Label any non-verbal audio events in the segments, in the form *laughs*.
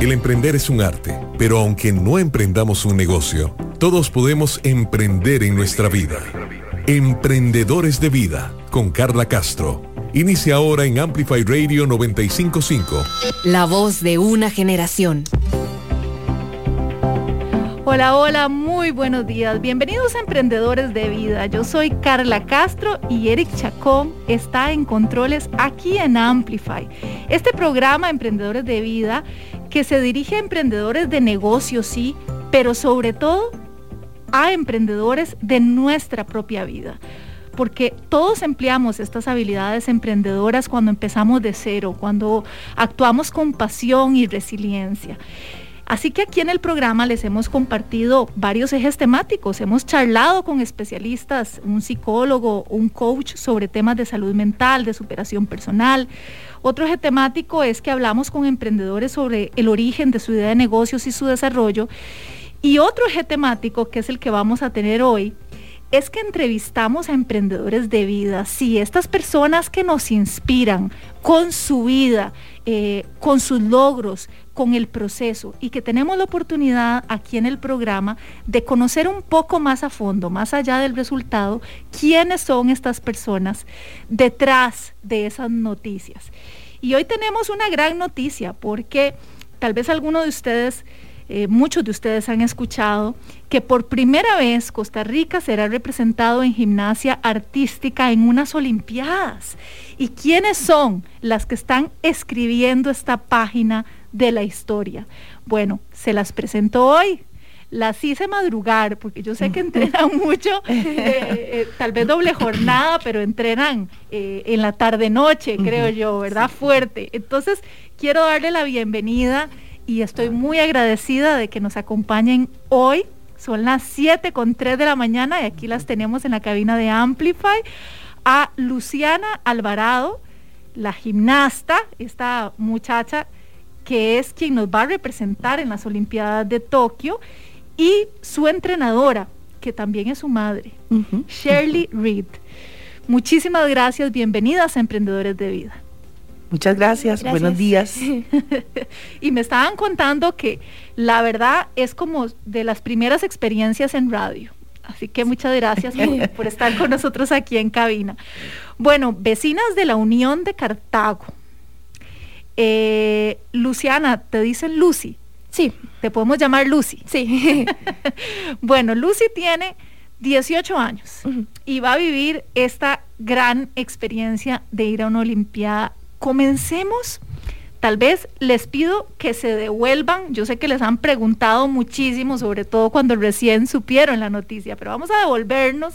El emprender es un arte, pero aunque no emprendamos un negocio, todos podemos emprender en nuestra vida. Emprendedores de Vida, con Carla Castro. Inicia ahora en Amplify Radio 955. La voz de una generación. Hola, hola, muy buenos días. Bienvenidos a Emprendedores de Vida. Yo soy Carla Castro y Eric Chacón está en controles aquí en Amplify. Este programa Emprendedores de Vida que se dirige a emprendedores de negocios, sí, pero sobre todo a emprendedores de nuestra propia vida porque todos empleamos estas habilidades emprendedoras cuando empezamos de cero, cuando actuamos con pasión y resiliencia. Así que aquí en el programa les hemos compartido varios ejes temáticos. Hemos charlado con especialistas, un psicólogo, un coach sobre temas de salud mental, de superación personal. Otro eje temático es que hablamos con emprendedores sobre el origen de su idea de negocios y su desarrollo. Y otro eje temático, que es el que vamos a tener hoy, es que entrevistamos a emprendedores de vida, sí, estas personas que nos inspiran con su vida, eh, con sus logros, con el proceso y que tenemos la oportunidad aquí en el programa de conocer un poco más a fondo, más allá del resultado, quiénes son estas personas detrás de esas noticias. Y hoy tenemos una gran noticia porque tal vez alguno de ustedes eh, muchos de ustedes han escuchado, que por primera vez Costa Rica será representado en gimnasia artística en unas Olimpiadas. ¿Y quiénes son las que están escribiendo esta página de la historia? Bueno, se las presento hoy las hice madrugar, porque yo sé que *laughs* entrenan mucho, eh, eh, tal vez doble jornada, pero entrenan en la tarde-noche, creo yo, ¿verdad? Fuerte. Entonces, quiero darle la bienvenida y estoy muy agradecida de que nos acompañen hoy. Son las 7 con 3 de la mañana y aquí las tenemos en la cabina de Amplify a Luciana Alvarado, la gimnasta, esta muchacha que es quien nos va a representar en las Olimpiadas de Tokio, y su entrenadora, que también es su madre, Shirley Reed. Muchísimas gracias, bienvenidas a Emprendedores de Vida. Muchas gracias, buenos días. *laughs* y me estaban contando que la verdad es como de las primeras experiencias en radio. Así que muchas gracias *laughs* por, estar con nosotros aquí en cabina. Bueno, vecinas de la Unión de Cartago. Eh, Luciana, ¿te dicen Lucy? Sí. ¿Te podemos llamar Lucy? Sí. *laughs* bueno, Lucy tiene 18 años y va a vivir esta gran experiencia de ir a una Olimpiada comencemos. Tal vez les pido que se devuelvan. Yo sé que les han preguntado muchísimo, sobre todo cuando recién supieron la noticia, pero vamos a devolvernos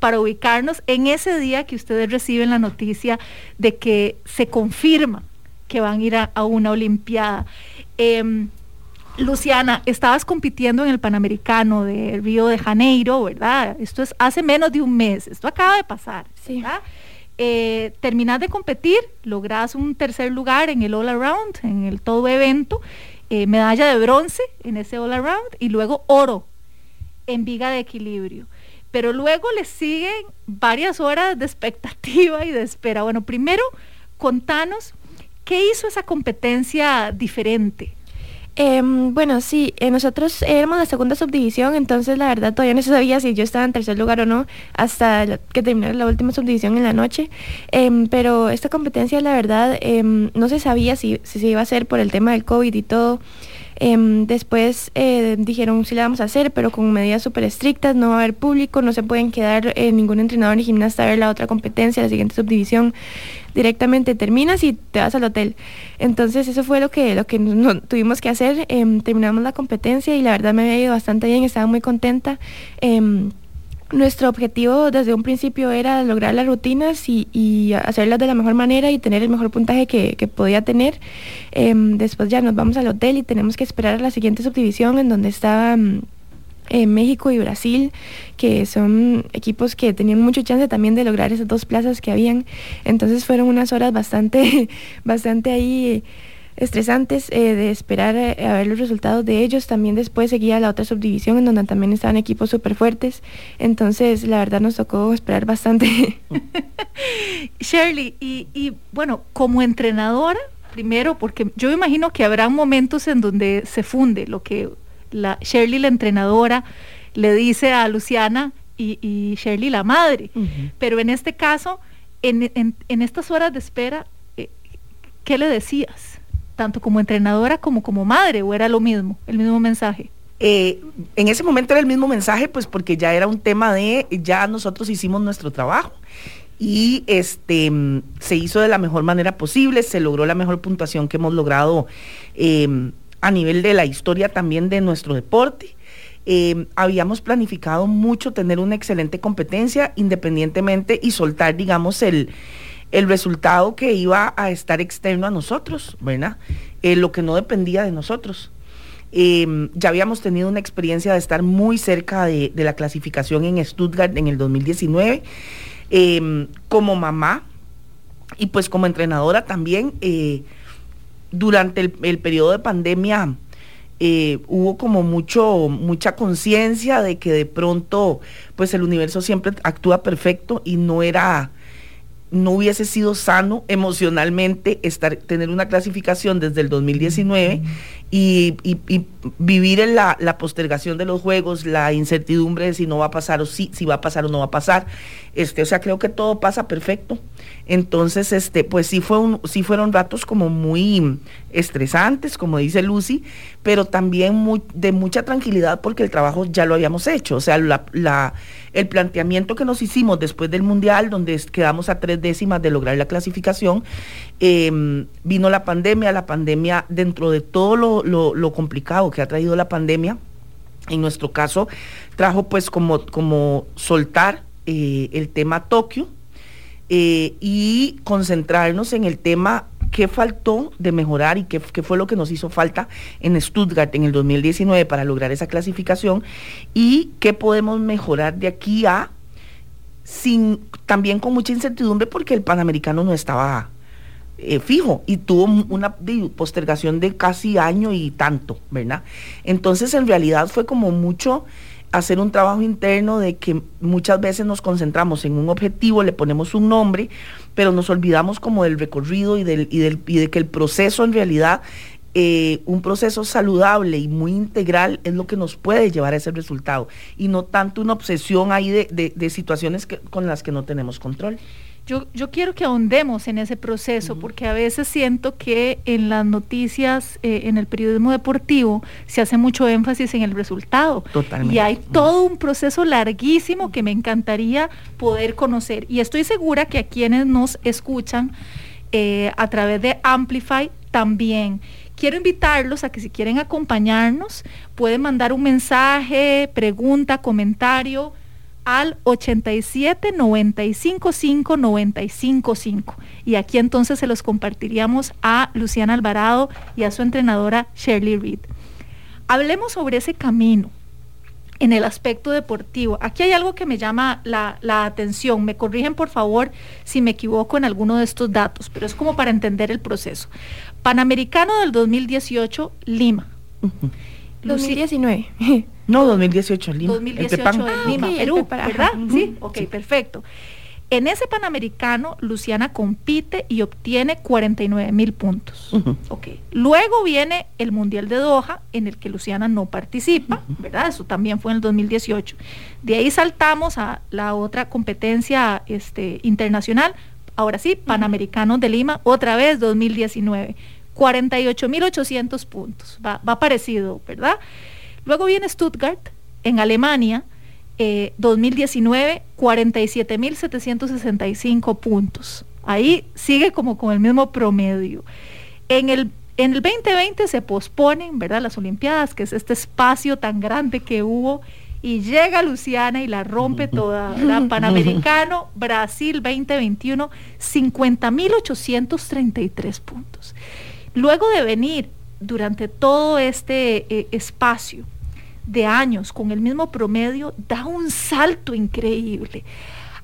para ubicarnos en ese día que ustedes reciben la noticia de que se confirma que van a ir a, una Olimpiada. Em, Luciana, estabas compitiendo en el Panamericano de Río de Janeiro, ¿verdad? Esto es hace menos de un mes, esto acaba de pasar, sí. ¿verdad? Eh, de competir, lográs un tercer lugar en el All Around, en el todo evento, eh, medalla de bronce en ese All Around y luego oro en viga de equilibrio. Pero luego le siguen varias horas de expectativa y de espera. Bueno, primero, contanos, ¿qué hizo esa competencia diferente? Em, bueno, sí, eh, nosotros éramos la segunda subdivisión, entonces la verdad todavía no se sabía si yo estaba en tercer lugar o no hasta que terminara la última subdivisión en la noche. Em, pero esta competencia, la verdad, em, no se sabía si, si, se iba a hacer por el tema del COVID y todo. Después eh, dijeron sí la vamos a hacer, pero con medidas súper estrictas, no va a haber público, no se pueden quedar eh, ningún entrenador ni gimnasta a ver la otra competencia, la siguiente subdivisión directamente terminas y te vas al hotel. Entonces eso fue lo que, lo que tuvimos que hacer. Em, terminamos la competencia y la verdad me había ido bastante bien, estaba muy contenta. Nuestro objetivo desde un principio era lograr las rutinas y, hacerlas de la mejor manera y tener el mejor puntaje que, podía tener. Em, después ya nos vamos al hotel y tenemos que esperar a la siguiente subdivisión en donde estaba eh, México y Brasil, que son equipos que tenían mucho chance también de lograr esas dos plazas que habían. Entonces fueron unas horas bastante, *laughs* bastante ahí estresantes eh, de esperar eh, a ver los resultados de ellos. También después seguía la otra subdivisión en donde también estaban equipos súper fuertes. Entonces, la verdad nos tocó esperar bastante. *laughs* Shirley, y, y bueno, como entrenadora, Primero, porque yo imagino que habrá momentos en donde se funde lo que la Shirley, la entrenadora, le dice a Luciana y, Shirley, la madre. Pero en este caso, en, estas horas de espera, eh, ¿qué le decías? Tanto como entrenadora como como madre, o era lo mismo, el mismo mensaje. Eh, en ese momento era el mismo mensaje, pues porque ya era un tema de, ya nosotros hicimos nuestro trabajo y este se hizo de la mejor manera posible, se logró la mejor puntuación que hemos logrado em, a nivel de la historia también de nuestro deporte. Em, habíamos planificado mucho tener una excelente competencia independientemente y soltar, digamos, el, el resultado que iba a estar externo a nosotros, ¿verdad? Eh, lo que no dependía de nosotros. Em, ya habíamos tenido una experiencia de estar muy cerca de, la clasificación en Stuttgart en el 2019. Em, como mamá y pues como entrenadora también, eh, durante el, periodo de pandemia eh, hubo como mucho, mucha conciencia de que de pronto pues el universo siempre actúa perfecto y no era no hubiese sido sano emocionalmente estar, tener una clasificación desde el 2019 y, vivir en la, postergación de los juegos, la incertidumbre de si no va a pasar o si, si va a pasar o no va a pasar. Este, o sea, creo que todo pasa perfecto. Entonces, este, pues sí, fue un, sí fueron ratos como muy estresantes, como dice Lucy, pero también de mucha tranquilidad porque el trabajo ya lo habíamos hecho. O sea, el planteamiento que nos hicimos después del Mundial, donde quedamos a tres décimas de lograr la clasificación, em, vino la pandemia, la pandemia dentro de todo lo, complicado que ha traído la pandemia, en nuestro caso, trajo pues como, como soltar eh, el tema Tokio, eh, y concentrarnos en el tema qué faltó de mejorar y qué, fue lo que nos hizo falta en Stuttgart en el 2019 para lograr esa clasificación y qué podemos mejorar de aquí a sin también con mucha incertidumbre porque el panamericano no estaba eh, fijo y tuvo una postergación de casi año y tanto, ¿verdad? Entonces en realidad fue como mucho hacer un trabajo interno de que muchas veces nos concentramos en un objetivo, le ponemos un nombre, pero nos olvidamos como del recorrido y, del, y, del, y de que el proceso en realidad, eh, un proceso saludable y muy integral es lo que nos puede llevar a ese resultado y no tanto una obsesión ahí de, de, situaciones con las que no tenemos control. Yo, yo quiero que ahondemos en ese proceso, porque a veces siento que en las noticias, eh, en el periodismo deportivo, se hace mucho énfasis en el resultado. Totalmente. Y hay todo un proceso larguísimo que me encantaría poder conocer. Y estoy segura que a quienes nos escuchan eh, a través de Amplify también. Quiero invitarlos a que si quieren acompañarnos, pueden mandar un mensaje, pregunta, comentario al 87 95 5 95 5. Y aquí entonces se los compartiríamos a Luciana Alvarado y a su entrenadora Shirley Reed. Hablemos sobre ese camino en el aspecto deportivo. Aquí hay algo que me llama la, atención. Me corrigen por favor si me equivoco en alguno de estos datos, pero es como para entender el proceso. Panamericano del 2018, Lima. 2019. *laughs* No, 2018 en Lima. 2018 en Lima, Perú, ¿verdad? Sí, ok, perfecto. En ese Panamericano, Luciana compite y obtiene 49 mil puntos. Luego viene el Mundial de Doha, en el que Luciana no participa, ¿verdad? Eso también fue en el 2018. De ahí saltamos a la otra competencia este, internacional, ahora sí, Panamericano de Lima, otra vez 2019. 48.800 puntos. Va, va parecido, ¿verdad? Luego viene Stuttgart, en Alemania, 2019, 47.765 puntos. Ahí sigue como con el mismo promedio. En el, en el 2020 se posponen, ¿verdad? Las Olimpiadas, que es este espacio tan grande que hubo, y llega Luciana y la rompe toda, ¿verdad? *laughs* Panamericano, Brasil 2021, 50.833 puntos. Luego de venir durante todo este eh, espacio de años con el mismo promedio, da un salto increíble.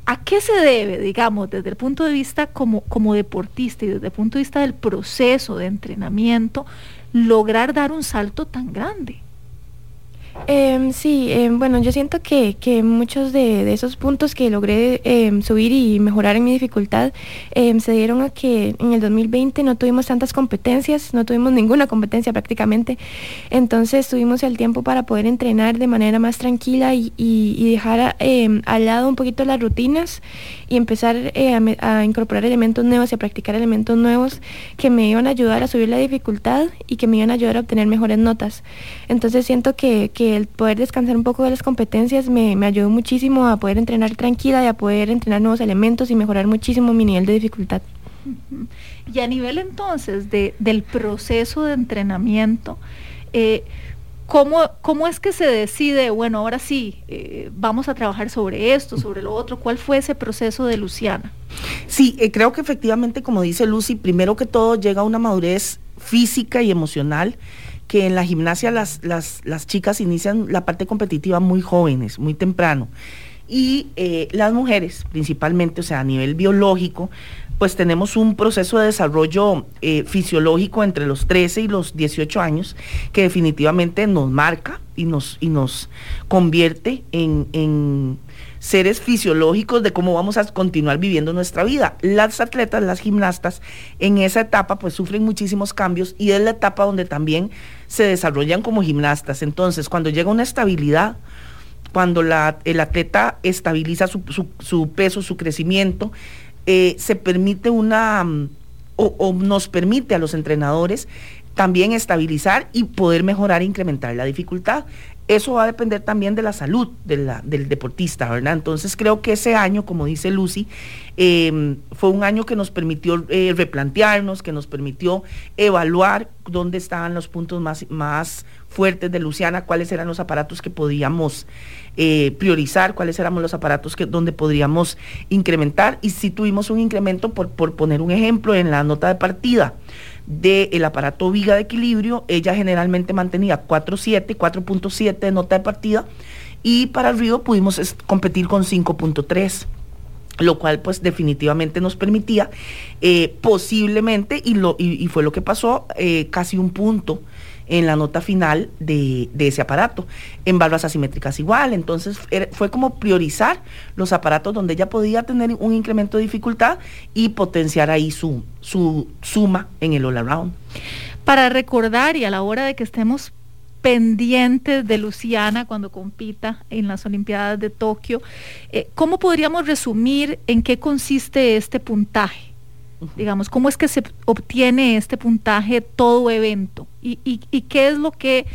¿A qué se debe, digamos, desde el punto de vista como, como deportista y desde el punto de vista del proceso de entrenamiento, lograr dar un salto tan grande? Em, sí, em, bueno, yo siento que, que muchos de, esos puntos que logré em, subir y mejorar en mi dificultad se dieron a que en el 2020 no tuvimos tantas competencias, no tuvimos ninguna competencia prácticamente, entonces tuvimos el tiempo para poder entrenar de manera más tranquila y, dejar al lado un poquito las rutinas y empezar eh, a, incorporar elementos nuevos y a practicar elementos nuevos que me iban a ayudar a subir la dificultad y que me iban a ayudar a obtener mejores notas. Entonces siento que el poder descansar un poco de las competencias me, me, ayudó muchísimo a poder entrenar tranquila y a poder entrenar nuevos elementos y mejorar muchísimo mi nivel de dificultad. Y a nivel entonces de, del proceso de entrenamiento, eh, ¿cómo, ¿cómo, es que se decide, bueno, ahora sí, eh, vamos a trabajar sobre esto, sobre lo otro? ¿Cuál fue ese proceso de Luciana? Sí, eh, creo que efectivamente, como dice Lucy, primero que todo llega una madurez física y emocional que en la gimnasia las, las, las chicas inician la parte competitiva muy jóvenes, muy temprano. Y eh, las mujeres, principalmente, o sea, a nivel biológico, pues tenemos un proceso de desarrollo eh, fisiológico entre los 13 y los 18 años que definitivamente nos marca y nos, y nos convierte en, en seres fisiológicos de cómo vamos a continuar viviendo nuestra vida. Las atletas, las gimnastas, en esa etapa pues sufren muchísimos cambios y es la etapa donde también se desarrollan como gimnastas. Entonces, cuando llega una estabilidad, cuando el atleta estabiliza su, peso, su crecimiento, eh, se permite una, mm, o nos permite a los entrenadores también estabilizar y poder mejorar e incrementar la dificultad eso va a depender también de la salud del deportista, ¿verdad? Entonces creo que ese año, como dice Lucy, em, fue un año que nos permitió eh, replantearnos, que nos permitió evaluar dónde estaban los puntos más, más fuertes de Luciana, cuáles eran los aparatos que podíamos eh, priorizar, cuáles eran los aparatos que, donde podríamos incrementar. Y si tuvimos un incremento, por, por poner un ejemplo, en la nota de partida del aparato viga de equilibrio, ella generalmente mantenía 4.7, 4.7 de nota de partida y para el río pudimos competir con 5.3 lo cual pues definitivamente nos permitía eh, posiblemente, y, lo, y, fue lo que pasó, eh, casi un punto en la nota final de, ese aparato. En barras asimétricas igual, entonces fue como priorizar los aparatos donde ella podía tener un incremento de dificultad y potenciar ahí su, su suma en el all around. Para recordar y a la hora de que estemos pendientes de Luciana cuando compita en las Olimpiadas de Tokio, eh, ¿cómo podríamos resumir en qué consiste este puntaje? digamos, cómo es que se obtiene este puntaje todo evento y, qué es lo que...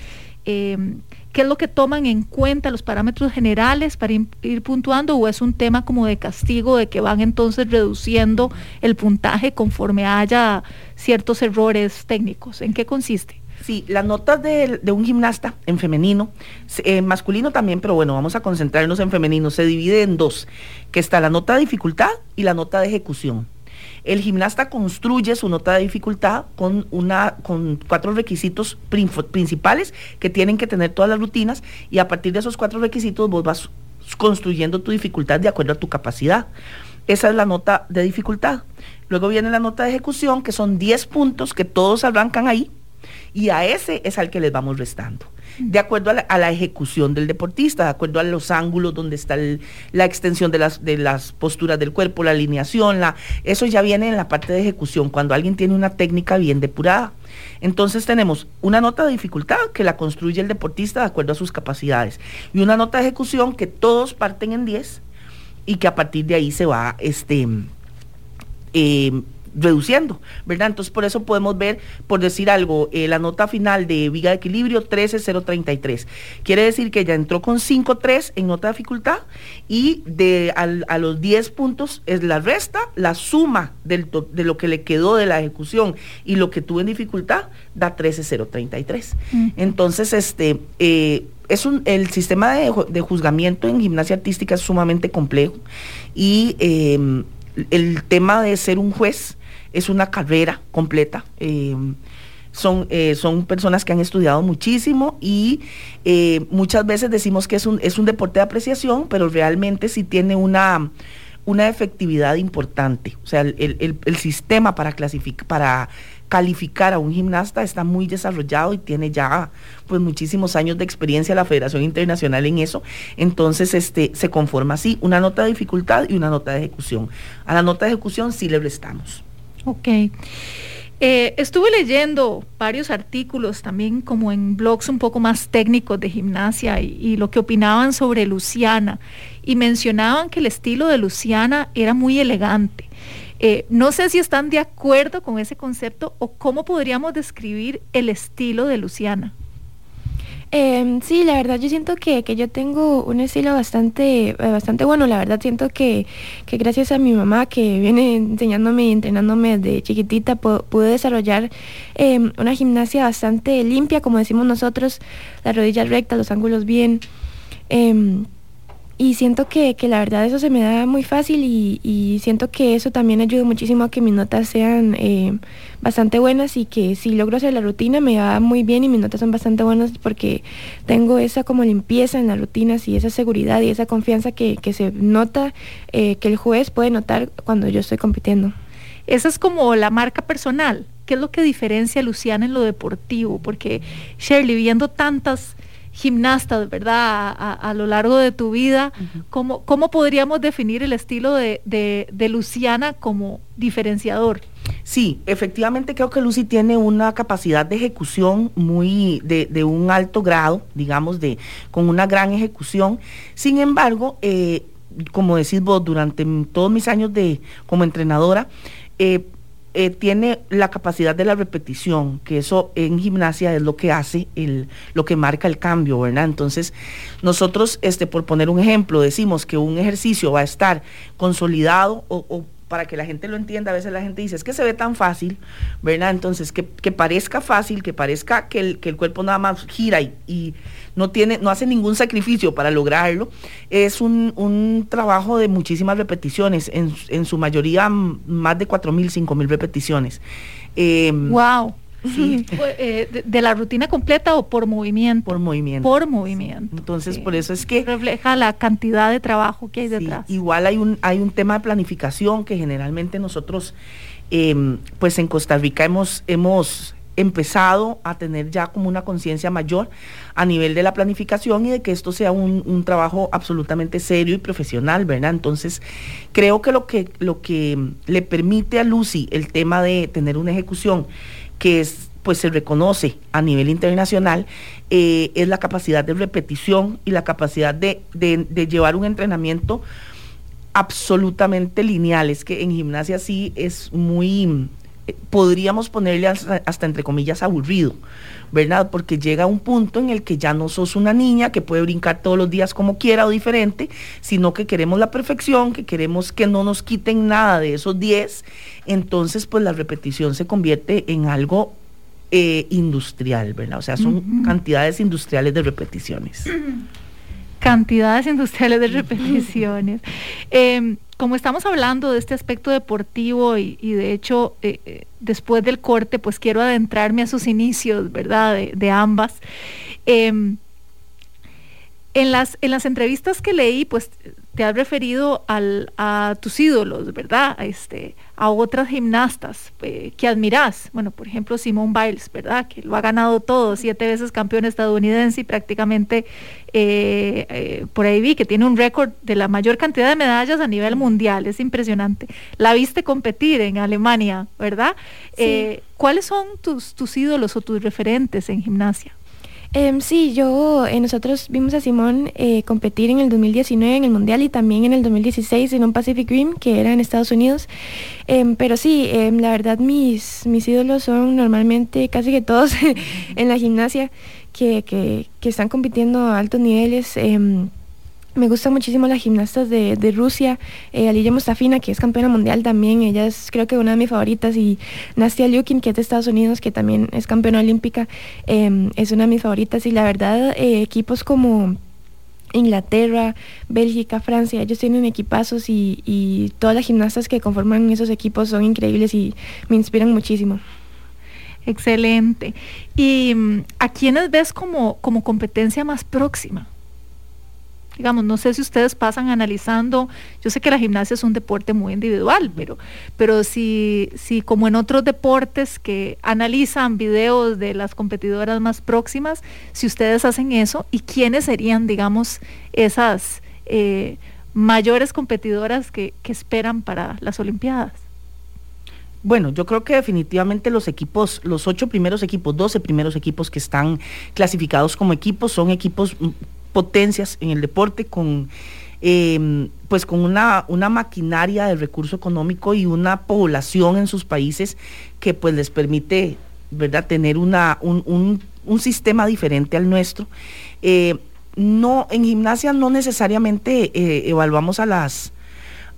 Em, ¿Qué es lo que toman en cuenta los parámetros generales para ir puntuando o es un tema como de castigo de que van entonces reduciendo el puntaje conforme haya ciertos errores técnicos? ¿En qué consiste? Sí, las notas de, un gimnasta en femenino, en masculino también, pero bueno, vamos a concentrarnos en femenino, se divide en dos, que está la nota de dificultad y la nota de ejecución. El gimnasta construye su nota de dificultad con, una, con cuatro requisitos principales que tienen que tener todas las rutinas y a partir de esos cuatro requisitos vos vas construyendo tu dificultad de acuerdo a tu capacidad. Esa es la nota de dificultad. Luego viene la nota de ejecución, que son 10 puntos que todos arrancan ahí, y a ese es al que les vamos restando de acuerdo a la, ejecución del deportista, de acuerdo a los ángulos donde está la extensión de las, de las posturas del cuerpo, la alineación, la, eso ya viene en la parte de ejecución, cuando alguien tiene una técnica bien depurada. Entonces tenemos una nota de dificultad que la construye el deportista de acuerdo a sus capacidades y una nota de ejecución que todos parten en 10 y que a partir de ahí se va este, eh, reduciendo, ¿verdad? Entonces por eso podemos ver, por decir algo, eh, la nota final de Viga de Equilibrio 13033. Quiere decir que ella entró con 5.3 en nota de dificultad y de a los 10 puntos es la resta, la suma de lo que le quedó de la ejecución y lo que tuvo en dificultad da 13033. Mm. Entonces, este... Eh, es un, el sistema de, juzgamiento en gimnasia artística es sumamente complejo y em, el tema de ser un juez es una carrera completa. Eh, son, eh, son personas que han estudiado muchísimo y eh, muchas veces decimos que es un, es un deporte de apreciación, pero realmente sí tiene una, una efectividad importante. O sea, el, sistema para para calificar a un gimnasta está muy desarrollado y tiene ya pues muchísimos años de experiencia la Federación Internacional en eso. Entonces, este se conforma así, una nota de dificultad y una nota de ejecución. A la nota de ejecución sí le restamos. Ok. Eh, estuve leyendo varios artículos también como en blogs un poco más técnicos de gimnasia y, lo que opinaban sobre Luciana y mencionaban que el estilo de Luciana era muy elegante. Eh, no sé si están de acuerdo con ese concepto o cómo podríamos describir el estilo de Luciana. Em, sí, la verdad yo siento que, yo tengo un estilo bastante, eh, bastante bueno. La verdad siento que, gracias a mi mamá que viene *laughs* enseñándome y entrenándome desde chiquitita pude desarrollar em, una gimnasia bastante limpia, como decimos nosotros, las rodillas rectas, los ángulos bien. Em, y siento que, la verdad eso se me da muy fácil y, siento que eso también ayuda muchísimo a que mis notas sean eh, bastante buenas y que si logro hacer la rutina me va muy bien y mis notas son bastante buenas porque tengo esa como limpieza en las rutinas y esa seguridad y esa confianza que, se nota, eh, que el juez puede notar cuando yo estoy compitiendo. Esa es como la marca personal. ¿Qué es lo que diferencia a Luciana en lo deportivo? Porque Shirley, viendo tantas gimnastas, ¿verdad? A, lo largo de tu vida, ¿cómo, podríamos definir el estilo de, Luciana como diferenciador? Sí, efectivamente creo que Lucy tiene una capacidad de ejecución muy de, un alto grado, digamos, de con una gran ejecución. Sin embargo, eh, como decís vos, durante todos mis años de como entrenadora, eh, eh, tiene la capacidad de la repetición, que eso en gimnasia es lo que hace, el, lo que marca el cambio, ¿verdad? Entonces, nosotros, este, por poner un ejemplo, decimos que un ejercicio va a estar consolidado o, para que la gente lo entienda, a veces la gente dice, es que se ve tan fácil, ¿verdad? Entonces, que, parezca fácil, que parezca que el, que el cuerpo nada más gira y no, tiene, no hace ningún sacrificio para lograrlo. Es un, trabajo de muchísimas repeticiones, en, su mayoría más de 4.000, 5.000 repeticiones. ¡Wow! *laughs* Em, eh, de, la rutina completa o por movimiento? Por movimiento. Por movimiento. Entonces, por eso es que... Refleja la cantidad de trabajo que hay detrás. igual hay un, hay un tema de planificación que generalmente nosotros, em, pues en Costa Rica hemos, hemos empezado a tener ya como una conciencia mayor a nivel de la planificación y de que esto sea un, trabajo absolutamente serio y profesional, ¿verdad? Entonces, creo que lo que, lo que le permite a Lucy el tema de tener una ejecución que es pues se reconoce a nivel internacional, eh, es la capacidad de repetición y la capacidad de, de llevar un entrenamiento absolutamente lineal. Es que en gimnasia sí es muy podríamos ponerle hasta, entre comillas aburrido, ¿verdad? Porque llega un punto en el que ya no sos una niña que puede brincar todos los días como quiera o diferente, sino que queremos la perfección, que queremos que no nos quiten nada de esos 10, entonces pues la repetición se convierte en algo eh, industrial, ¿verdad? O sea, son cantidades industriales de repeticiones. Cantidades industriales de repeticiones. *laughs* Em, como estamos hablando de este aspecto deportivo y, de hecho eh, eh, después del corte, pues quiero adentrarme a sus inicios, ¿verdad? De, ambas. Em, en, las, en las entrevistas que leí, pues te has referido al, a tus ídolos, ¿verdad? A, este, a otras gimnastas eh, que admiras. Bueno, por ejemplo, Simone Biles, ¿verdad? Que lo ha ganado todo, siete veces campeón estadounidense y prácticamente eh, eh, por ahí vi que tiene un récord de la mayor cantidad de medallas a nivel mundial. Es impresionante. La viste competir en Alemania, ¿verdad? ¿Cuáles son tus, tus ídolos o tus referentes en gimnasia? Em, sí, yo, eh, nosotros vimos a Simón eh, competir en el 2019 en el Mundial y también en el 2016 en un Pacific Rim que era en Estados Unidos. Em, pero sí, em, la verdad mis, mis ídolos son normalmente casi que todos *laughs* en la gimnasia que, están compitiendo a altos niveles. Me gustan muchísimo las gimnastas de, Rusia, eh, Aliya Mustafina, que es campeona mundial también, ella es creo que una de mis favoritas, y Nastia Lukin, que es de Estados Unidos, que también es campeona olímpica, em, es una de mis favoritas. Y la verdad, eh, equipos como Inglaterra, Bélgica, Francia, ellos tienen equipazos y todas las gimnastas que conforman esos equipos son increíbles y me inspiran muchísimo. Excelente. ¿Y mm, a quiénes ves como, como competencia más próxima? Digamos, no sé si ustedes pasan analizando, yo sé que la gimnasia es un deporte muy individual, pero, pero si, si como en otros deportes que analizan videos de las competidoras más próximas, si ustedes hacen eso, ¿y quiénes serían, digamos, esas eh, mayores competidoras que, que esperan para las Olimpiadas? Bueno, yo creo que definitivamente los equipos, los ocho primeros equipos, doce primeros equipos que están clasificados como equipos son equipos mm, potencias en el deporte con em, pues con una, una maquinaria de recurso económico y una población en sus países que pues les permite ¿verdad? tener una, un, sistema diferente al nuestro. Eh, no, en gimnasia no necesariamente eh, evaluamos a las,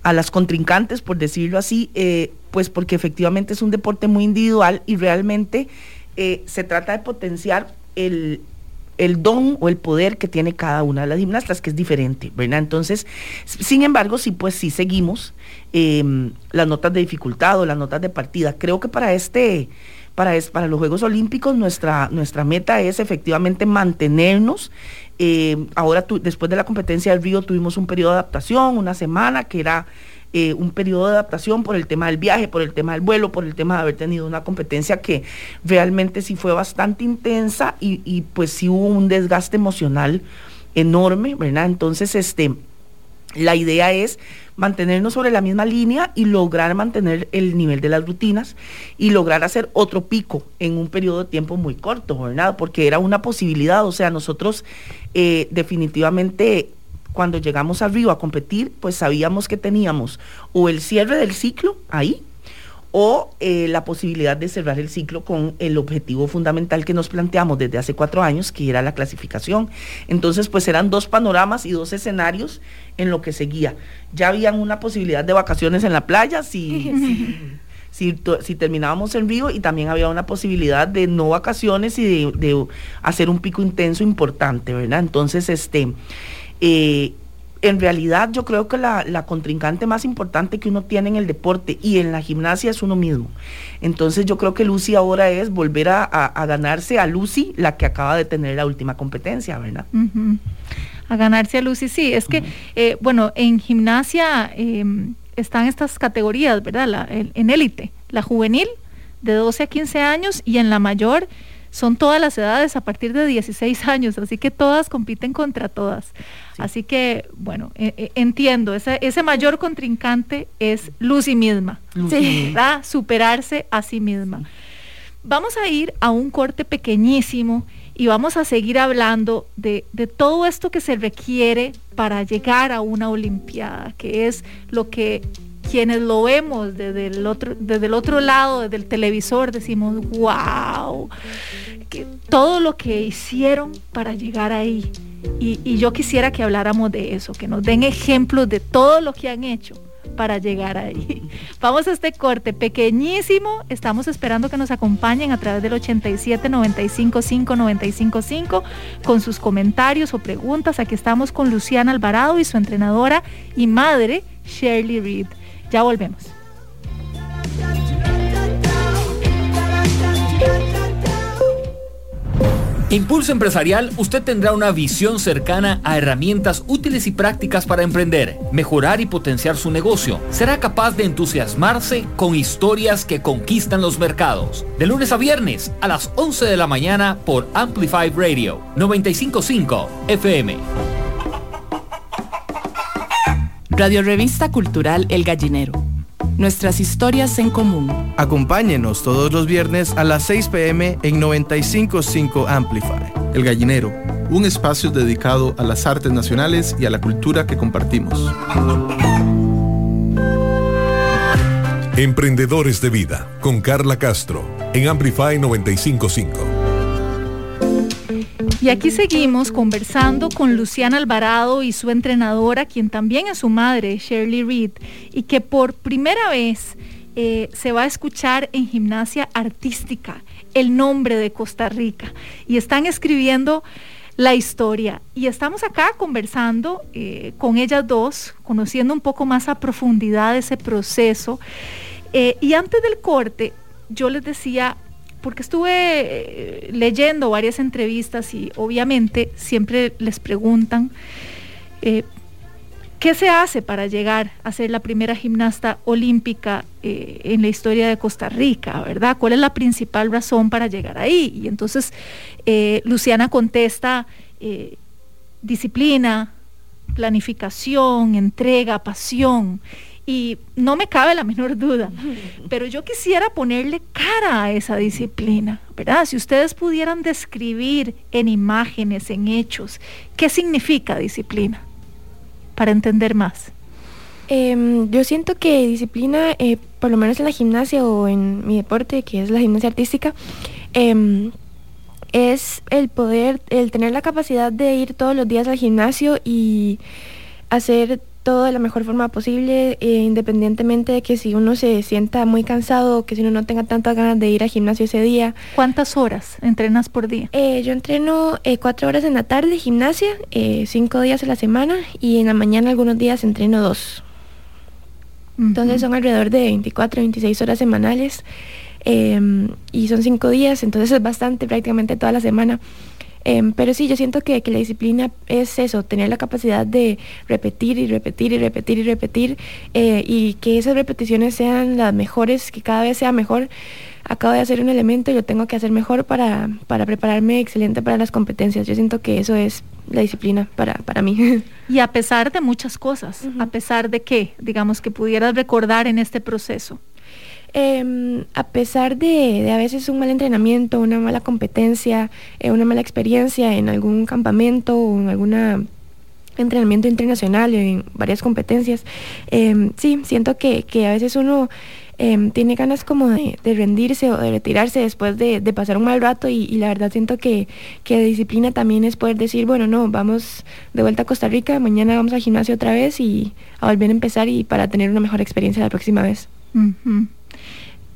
a las contrincantes, por decirlo así, eh, pues porque efectivamente es un deporte muy individual y realmente se trata de potenciar el, el don o el poder que tiene cada una de las gimnastas, que es diferente, ¿verdad? Entonces, sin embargo, sí, pues sí seguimos em, las notas de dificultad o las notas de partida. Creo que para este, para, para los Juegos Olímpicos, nuestra, nuestra meta es efectivamente mantenernos. Em, ahora, después de la competencia del Río, tuvimos un periodo de adaptación, una semana, que era eh, un periodo de adaptación por el tema del viaje, por el tema del vuelo, por el tema de haber tenido una competencia que realmente sí fue bastante intensa y, pues sí hubo un desgaste emocional enorme, ¿verdad? Entonces, este, la idea es mantenernos sobre la misma línea y lograr mantener el nivel de las rutinas y lograr hacer otro pico en un periodo de tiempo muy corto, ¿verdad? Porque era una posibilidad, o sea, nosotros eh, definitivamente cuando llegamos al Río a competir, pues sabíamos que teníamos o el cierre del ciclo ahí, o eh, la posibilidad de cerrar el ciclo con el objetivo fundamental que nos planteamos desde hace cuatro años, que era la clasificación. Entonces, pues eran dos panoramas y dos escenarios en lo que seguía. Ya habían una posibilidad de vacaciones en la playa, si, *laughs* si, si, terminábamos en Río, y también había una posibilidad de no vacaciones y de, de hacer un pico intenso importante, ¿verdad? Entonces, este eh, en realidad yo creo que la, contrincante más importante que uno tiene en el deporte y en la gimnasia es uno mismo. Entonces yo creo que Lucy ahora es volver a, ganarse a Lucy, la que acaba de tener la última competencia, ¿verdad? A ganarse a Lucy, sí. Es que, eh, bueno, en gimnasia em, están estas categorías, ¿verdad? en élite, la juvenil de 12 a 15 años y en la mayor son todas las edades a partir de 16 años, así que todas compiten contra todas. Así que, bueno, e, e, entiendo, ese, ese, mayor contrincante es Lucy misma, superarse a sí misma. Vamos a ir a un corte pequeñísimo y vamos a seguir hablando de, de, todo esto que se requiere para llegar a una Olimpiada, que es lo que quienes lo vemos desde el otro, desde el otro lado, desde el televisor, decimos, wow, que todo lo que hicieron para llegar ahí. Y, yo quisiera que habláramos de eso, que nos den ejemplos de todo lo que han hecho para llegar ahí. *laughs* Vamos a este corte pequeñísimo. Estamos esperando que nos acompañen a través del 87 95 5 95 5 con sus comentarios o preguntas. Aquí estamos con Luciana Alvarado y su entrenadora y madre, Shirley Reed. Ya volvemos. Impulso Empresarial, usted tendrá una visión cercana a herramientas útiles y prácticas para emprender, mejorar y potenciar su negocio. Será capaz de entusiasmarse con historias que conquistan los mercados. De lunes a viernes a las 11 de la mañana por Amplify Radio 955 FM. Radio Revista Cultural El Gallinero. Nuestras historias en común. Acompáñenos todos los viernes a las 6 pm en 955 Amplify. El Gallinero, un espacio dedicado a las artes nacionales y a la cultura que compartimos. Emprendedores de Vida, con Carla Castro, en Amplify 955. Y aquí seguimos conversando con Luciana Alvarado y su entrenadora, quien también es su madre, Shirley Reed, y que por primera vez eh, se va a escuchar en gimnasia artística el nombre de Costa Rica. Y están escribiendo la historia. Y estamos acá conversando eh, con ellas dos, conociendo un poco más a profundidad ese proceso. Eh, y antes del corte, yo les decía porque estuve eh, leyendo varias entrevistas y obviamente siempre les preguntan Eh, ¿Qué se hace para llegar a ser la primera gimnasta olímpica eh, en la historia de Costa Rica, verdad? ¿Cuál es la principal razón para llegar ahí? Y entonces Luciana contesta disciplina, planificación, entrega, pasión. Y no me cabe la menor duda, *laughs* pero yo quisiera ponerle cara a esa disciplina, ¿verdad? Si ustedes pudieran describir en imágenes, en hechos, ¿qué significa disciplina? para entender más? Em, yo siento que disciplina, eh, por lo menos en la gimnasia o en mi deporte, que es la gimnasia artística, em, es el poder, el tener la capacidad de ir todos los días al gimnasio y hacer todo de la mejor forma posible, eh, independientemente de que si uno se sienta muy cansado o que si uno no tenga tantas ganas de ir al gimnasio ese día. ¿Cuántas horas entrenas por día? Eh, yo entreno eh, cuatro horas en la tarde gimnasia, cinco días a la semana y en la mañana algunos días entreno dos. Entonces son alrededor de 24, 26 horas semanales em, y son cinco días, entonces es bastante prácticamente toda la semana. Em, pero sí, yo siento que, la disciplina es eso, tener la capacidad de repetir y repetir y repetir y repetir eh, y que esas repeticiones sean las mejores, que cada vez sea mejor. Acabo de hacer un elemento y lo tengo que hacer mejor para, prepararme excelente para las competencias. Yo siento que eso es la disciplina para, para mí. *laughs* Y a pesar de muchas cosas, a pesar de qué, digamos, que pudieras recordar en este proceso. Em, a pesar de, a veces un mal entrenamiento, una mala competencia, eh, una mala experiencia en algún campamento o en algún entrenamiento internacional, en varias competencias, em, sí, siento que, a veces uno em, tiene ganas como de, rendirse o de retirarse después de, pasar un mal rato y, la verdad siento que, que, disciplina también es poder decir, bueno, no, vamos de vuelta a Costa Rica, mañana vamos al gimnasio otra vez y a volver a empezar y para tener una mejor experiencia la próxima vez.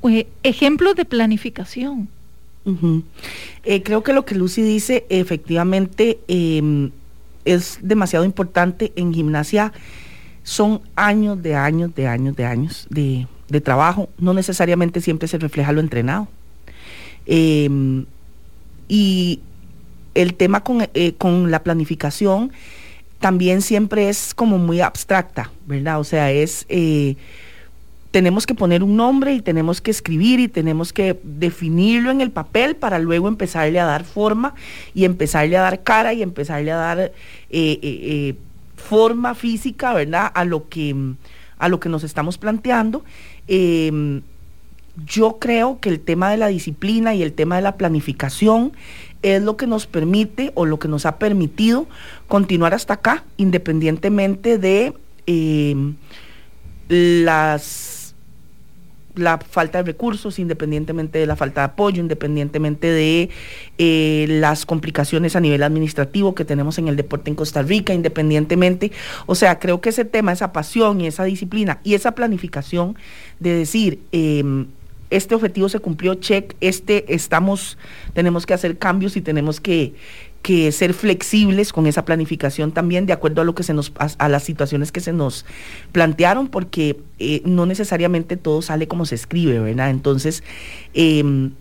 Eh, ejemplos de planificación. Eh, creo que lo que Lucy dice efectivamente em, es demasiado importante en gimnasia. Son años de años, de años, de años de, trabajo. No necesariamente siempre se refleja lo entrenado. Em, y el tema con, eh, con, la planificación también siempre es como muy abstracta, ¿verdad? O sea, es tenemos que poner un nombre y tenemos que escribir y tenemos que definirlo en el papel para luego empezarle a dar forma y empezarle a dar cara y empezarle a dar eh, eh, eh, forma física, ¿verdad? A lo que, a lo que nos estamos planteando. Em, yo creo que el tema de la disciplina y el tema de la planificación es lo que nos permite o lo que nos ha permitido continuar hasta acá, independientemente de em, las la falta de recursos, independientemente de la falta de apoyo, independientemente de eh, las complicaciones a nivel administrativo que tenemos en el deporte en Costa Rica, independientemente. O sea, creo que ese tema, esa pasión y esa disciplina y esa planificación de decir, em, este objetivo se cumplió, check, este estamos, tenemos que hacer cambios y tenemos que, que ser flexibles con esa planificación también de acuerdo a lo que se nos a, las situaciones que se nos plantearon porque eh, no necesariamente todo sale como se escribe verdad entonces em,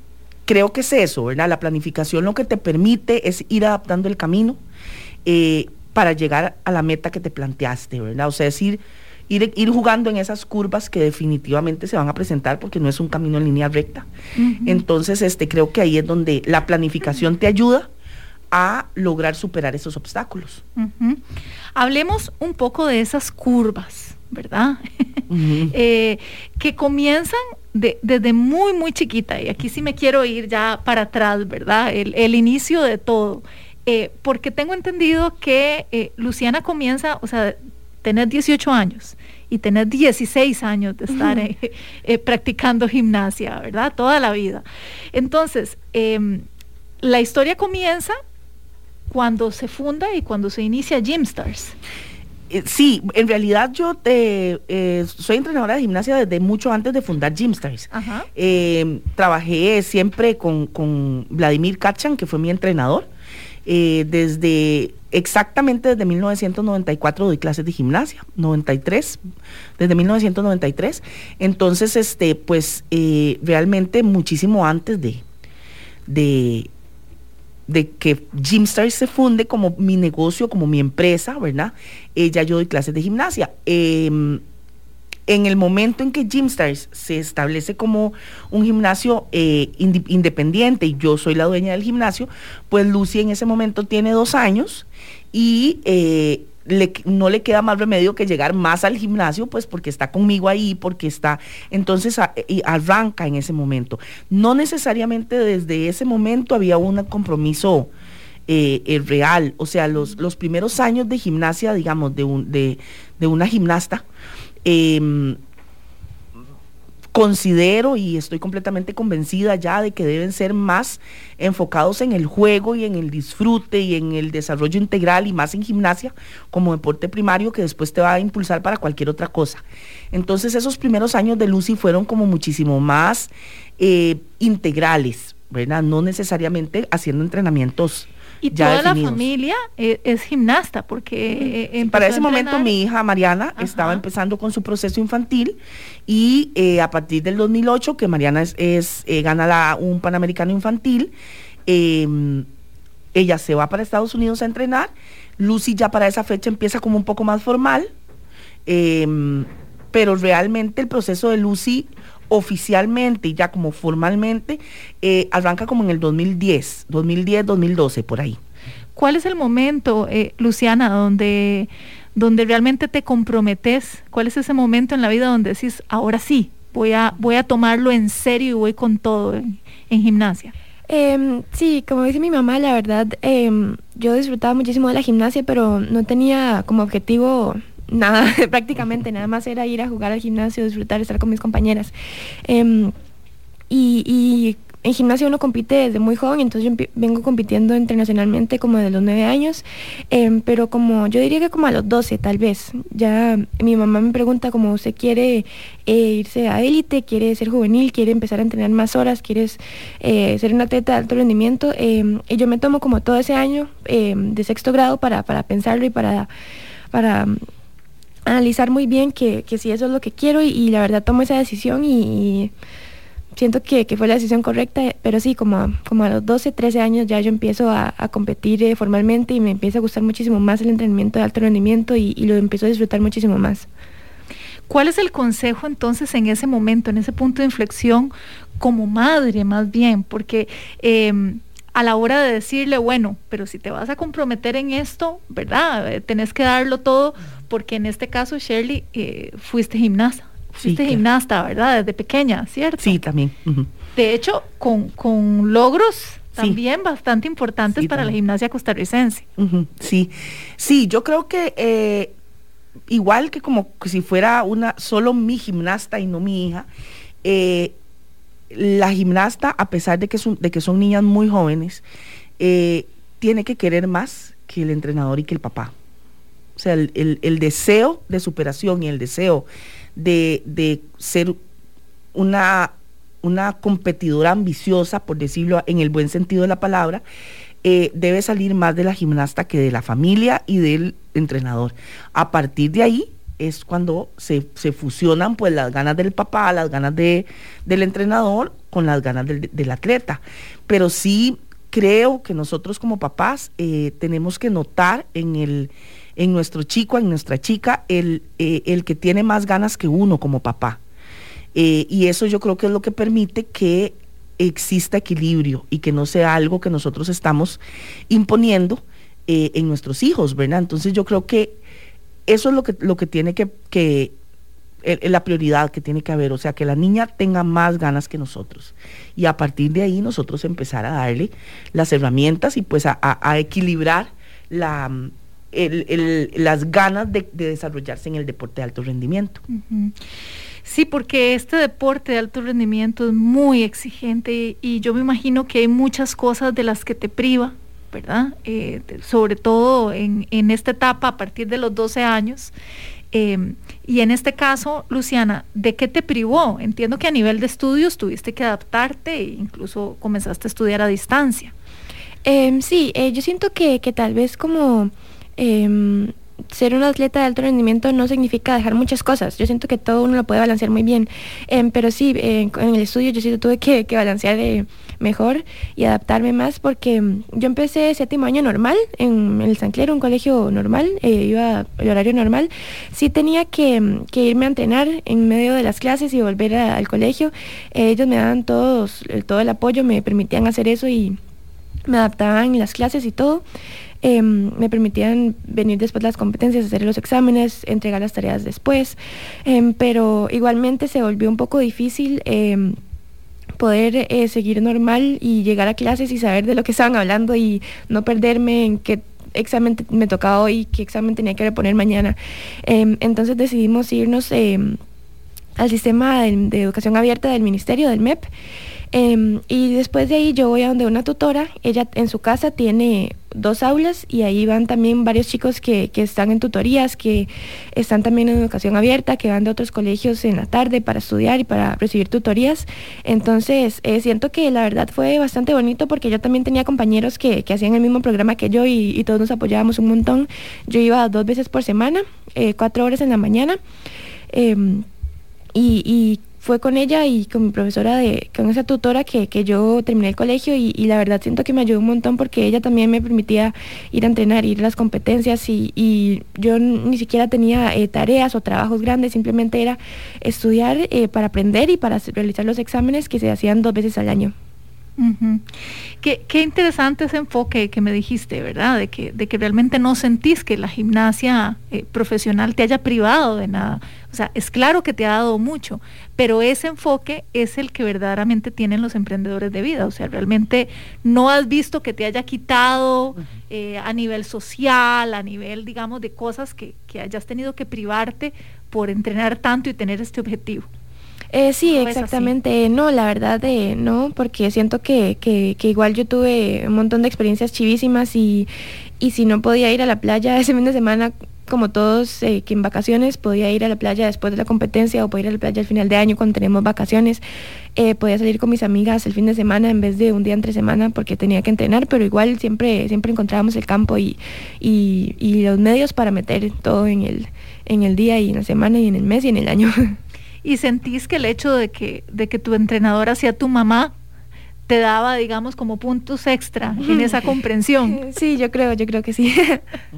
creo que es eso verdad la planificación lo que te permite es ir adaptando el camino eh, para llegar a la meta que te planteaste verdad o sea es ir jugando en esas curvas que definitivamente se van a presentar porque no es un camino en línea recta. Entonces, este, creo que ahí es donde la planificación te ayuda a lograr superar esos obstáculos. Hablemos un poco de esas curvas, ¿verdad? *laughs* Eh, que comienzan desde muy, muy chiquita, y aquí sí me quiero ir ya para atrás, ¿verdad? El, inicio de todo. Eh, porque tengo entendido que eh, Luciana comienza, o sea, tener 18 años y tener 16 años de estar practicando gimnasia, ¿verdad? Toda la vida. Entonces, em, la historia comienza cuando se funda y cuando se inicia Gymstars. Eh, sí, en realidad yo eh, soy entrenadora de gimnasia desde mucho antes de fundar Gymstars. Eh, trabajé siempre con, Vladimir Kachan, que fue mi entrenador. desde exactamente desde 1994 doy clases de gimnasia, 93, desde 1993. Entonces, este, pues realmente muchísimo antes de, de que Gymstars se funde como mi negocio, como mi empresa, ¿verdad? Eh, ya yo doy clases de gimnasia. Em, en el momento en que Gymstars se establece como un gimnasio eh, independiente y yo soy la dueña del gimnasio, pues Lucy en ese momento tiene dos años y eh, no le queda más remedio que llegar más al gimnasio, pues porque está conmigo ahí, porque está, entonces y arranca en ese momento. No necesariamente desde ese momento había un compromiso eh, real, o sea, los, los primeros años de gimnasia, digamos, de, un, de, de una gimnasta, Em, considero y estoy completamente convencida ya de que deben ser más enfocados en el juego y en el disfrute y en el desarrollo integral y más en gimnasia como deporte primario que después te va a impulsar para cualquier otra cosa. Entonces esos primeros años de Lucy fueron como muchísimo más eh, integrales, ¿verdad? No necesariamente haciendo entrenamientos y toda la familia e, es, gimnasta, porque... Eh, para ese momento mi hija Mariana estaba empezando con su proceso infantil y eh, a partir del 2008, que Mariana es, eh, gana un Panamericano infantil, em, ella se va para Estados Unidos a entrenar. Lucy ya para esa fecha empieza como un poco más formal, em, pero realmente el proceso de Lucy oficialmente y ya como formalmente eh, arranca como en el 2010, 2010, 2012, por ahí. ¿Cuál es el momento, eh, Luciana, donde, donde realmente te comprometes? ¿Cuál es ese momento en la vida donde decís, ahora sí, voy a, voy a tomarlo en serio y voy con todo en, gimnasia? Em, sí, como dice mi mamá, la verdad, em, yo disfrutaba muchísimo de la gimnasia, pero no tenía como objetivo nada, *laughs* prácticamente nada más era ir a jugar al gimnasio, disfrutar, estar con mis compañeras. Em, y, en gimnasio uno compite desde muy joven, entonces yo vengo compitiendo internacionalmente como de los nueve años, em, pero como yo diría que como a los 12 tal vez. Ya mi mamá me pregunta como usted quiere eh, irse a élite, quiere ser juvenil, quiere empezar a entrenar más horas, quieres eh, ser un atleta de alto rendimiento. Em, y yo me tomo como todo ese año de sexto grado para, para pensarlo y para... para analizar muy bien que, que si eso es lo que quiero y, la verdad tomo esa decisión y, siento que, fue la decisión correcta, pero sí, como, como a los 12, 13 años ya yo empiezo a, competir eh, formalmente y me empieza a gustar muchísimo más el entrenamiento de alto rendimiento y, lo empiezo a disfrutar muchísimo más. ¿Cuál es el consejo entonces en ese momento, en ese punto de inflexión, como madre más bien? Porque em, a la hora de decirle, bueno, pero si te vas a comprometer en esto, ¿verdad? Eh, tenés que darlo todo, porque en este caso, Shirley, eh, fuiste gimnasta. Fuiste gimnasta, ¿verdad? Desde pequeña, ¿cierto? Sí, también. De hecho, con, con logros también bastante importantes para la gimnasia costarricense. Sí, sí, yo creo que eh, igual que como si fuera una solo mi gimnasta y no mi hija, eh, la gimnasta, a pesar de que son, de niñas muy jóvenes, eh, tiene que querer más que el entrenador y que el papá. O sea, el, deseo de superación y el deseo de, ser una, una, competidora ambiciosa, por decirlo en el buen sentido de la palabra, eh, debe salir más de la gimnasta que de la familia y del entrenador. A partir de ahí, es cuando se, fusionan pues las ganas del papá, las ganas de, del entrenador con las ganas del, atleta. Pero sí creo que nosotros como papás eh, tenemos que notar en el en nuestro chico, en nuestra chica, el, eh, el que tiene más ganas que uno como papá. Eh, y eso yo creo que es lo que permite que exista equilibrio y que no sea algo que nosotros estamos imponiendo en nuestros hijos, ¿verdad? Entonces yo creo que eso es lo que, lo que tiene que, que la prioridad que tiene que haber, o sea, que la niña tenga más ganas que nosotros. Y a partir de ahí nosotros empezar a darle las herramientas y pues a, equilibrar la, las ganas de, desarrollarse en el deporte de alto rendimiento. Sí, porque este deporte de alto rendimiento es muy exigente y yo me imagino que hay muchas cosas de las que te priva ¿verdad? Eh, sobre todo en, esta etapa a partir de los 12 años. Em, y en este caso, Luciana, ¿de qué te privó? Entiendo que a nivel de estudios tuviste que adaptarte e incluso comenzaste a estudiar a distancia. Em, sí, eh, yo siento que, tal vez como em, ser un atleta de alto rendimiento no significa dejar muchas cosas. Yo siento que todo uno lo puede balancear muy bien. Em, pero sí, en el estudio yo sí tuve que, balancear eh, mejor y adaptarme más porque mm, yo empecé séptimo año normal en el San Clero, un colegio normal, eh, iba el horario normal. Sí tenía que, mm, que, irme a entrenar en medio de las clases y volver al colegio. ellos me daban todos, todo el apoyo, me permitían hacer eso y me adaptaban las clases y todo. Em, me permitían venir después de las competencias, hacer los exámenes, entregar las tareas después, em, pero igualmente se volvió un poco difícil em, poder eh, seguir normal y llegar a clases y saber de lo que estaban hablando y no perderme en qué examen me tocaba hoy, qué examen tenía que reponer mañana. entonces decidimos irnos al sistema de educación abierta del ministerio, del MEP. Y después de ahí yo voy a donde una tutora, ella en su casa tiene dos aulas y ahí van también varios chicos que, están en tutorías, que están también en educación abierta, que van de otros colegios en la tarde para estudiar y para recibir tutorías. Entonces, eh, siento que la verdad fue bastante bonito porque yo también tenía compañeros que, hacían el mismo programa que yo y, todos nos apoyábamos un montón. Yo iba dos veces por semana, eh, cuatro horas en la mañana. Em, y fue con ella y con mi profesora, de, con esa tutora que, yo terminé el colegio y, la verdad siento que me ayudó un montón porque ella también me permitía ir a entrenar, ir a las competencias y, yo ni siquiera tenía eh, tareas o trabajos grandes, simplemente era estudiar eh, para aprender y para realizar los exámenes que se hacían dos veces al año. Qué, interesante ese enfoque que me dijiste, ¿verdad? De que, de que realmente no sentís que la gimnasia eh, profesional te haya privado de nada. O sea, es claro que te ha dado mucho, pero ese enfoque es el que verdaderamente tienen los emprendedores de vida. O sea, realmente no has visto que te haya quitado eh, a nivel social, a nivel, digamos, de cosas que, hayas tenido que privarte por entrenar tanto y tener este objetivo. Eh, sí, exactamente. No, la verdad de no, porque siento que, que, que, igual yo tuve un montón de experiencias chivísimas y, y si no podía ir a la playa *laughs* ese fin de semana como todos, eh, que en vacaciones podía ir a la playa después de la competencia o podía ir a la playa al final de año cuando tenemos vacaciones. Eh, podía salir con mis amigas el fin de semana en vez de un día entre semana porque tenía que entrenar, pero igual siempre, siempre encontrábamos el campo y, y, los medios para meter todo en el, en el día y en la semana y en el mes y en el año. *laughs* ¿Y sentís que el hecho de que, de que tu entrenadora sea tu mamá te daba, digamos, como puntos extra en esa comprensión. *laughs* Sí, yo creo, yo creo que sí.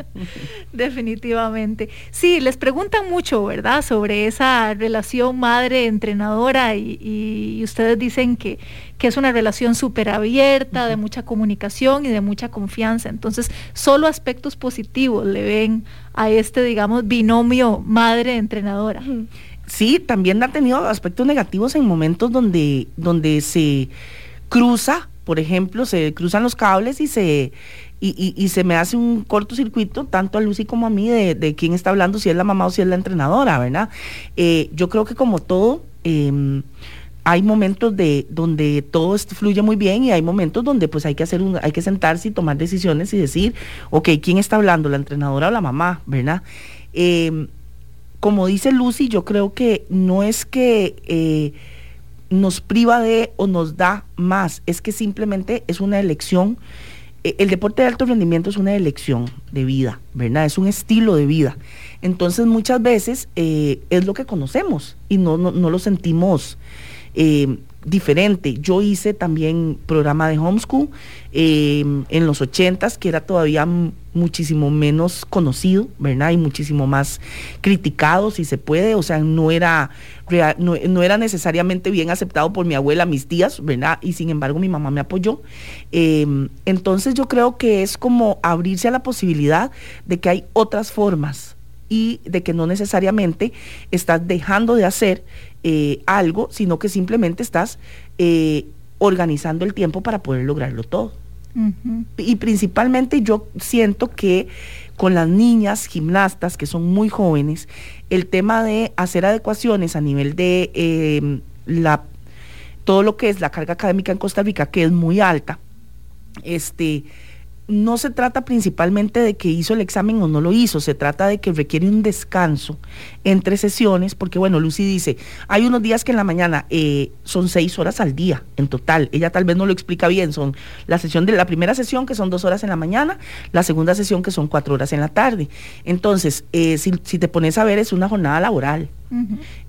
*laughs* Definitivamente. Sí, les preguntan mucho, ¿verdad?, sobre esa relación madre-entrenadora y, ustedes dicen que, que es una relación súper abierta, de mucha comunicación y de mucha confianza. Entonces, solo aspectos positivos le ven a este, digamos, binomio madre-entrenadora. Sí, también ha tenido aspectos negativos en momentos donde, donde se cruza, por ejemplo, se cruzan los cables y se, y, se me hace un cortocircuito, tanto a Lucy como a mí, de, quién está hablando, si es la mamá o si es la entrenadora, ¿verdad? Eh, yo creo que como todo, em, hay momentos de donde todo fluye muy bien y hay momentos donde pues hay que hacer un, hay que sentarse y tomar decisiones y decir, ok, ¿quién está hablando? ¿La entrenadora o la mamá? ¿Verdad? Em, como dice Lucy, yo creo que no es que eh, nos priva de o nos da más, es que simplemente es una elección. E, el deporte de alto rendimiento es una elección de vida, ¿verdad? Es un estilo de vida. Entonces muchas veces eh, es lo que conocemos y no, no, lo sentimos eh, diferente. Yo hice también programa de homeschool eh, en los ochentas, que era todavía muchísimo menos conocido, ¿verdad? Y muchísimo más criticado, si se puede. O sea, no era, no, era necesariamente bien aceptado por mi abuela, mis tías, ¿verdad? Y sin embargo mi mamá me apoyó. Em, entonces yo creo que es como abrirse a la posibilidad de que hay otras formas y de que no necesariamente estás dejando de hacer eh, algo, sino que simplemente estás eh, organizando el tiempo para poder lograrlo todo. Y principalmente yo siento que con las niñas gimnastas que son muy jóvenes, el tema de hacer adecuaciones a nivel de em, la, todo lo que es la carga académica en Costa Rica, que es muy alta, este, no se trata principalmente de que hizo el examen o no lo hizo, se trata de que requiere un descanso entre sesiones, porque bueno, Lucy dice, hay unos días que en la mañana eh, son seis horas al día en total, ella tal vez no lo explica bien, son la sesión de la primera sesión que son dos horas en la mañana, la segunda sesión que son cuatro horas en la tarde. Entonces, eh, si, te pones a ver, es una jornada laboral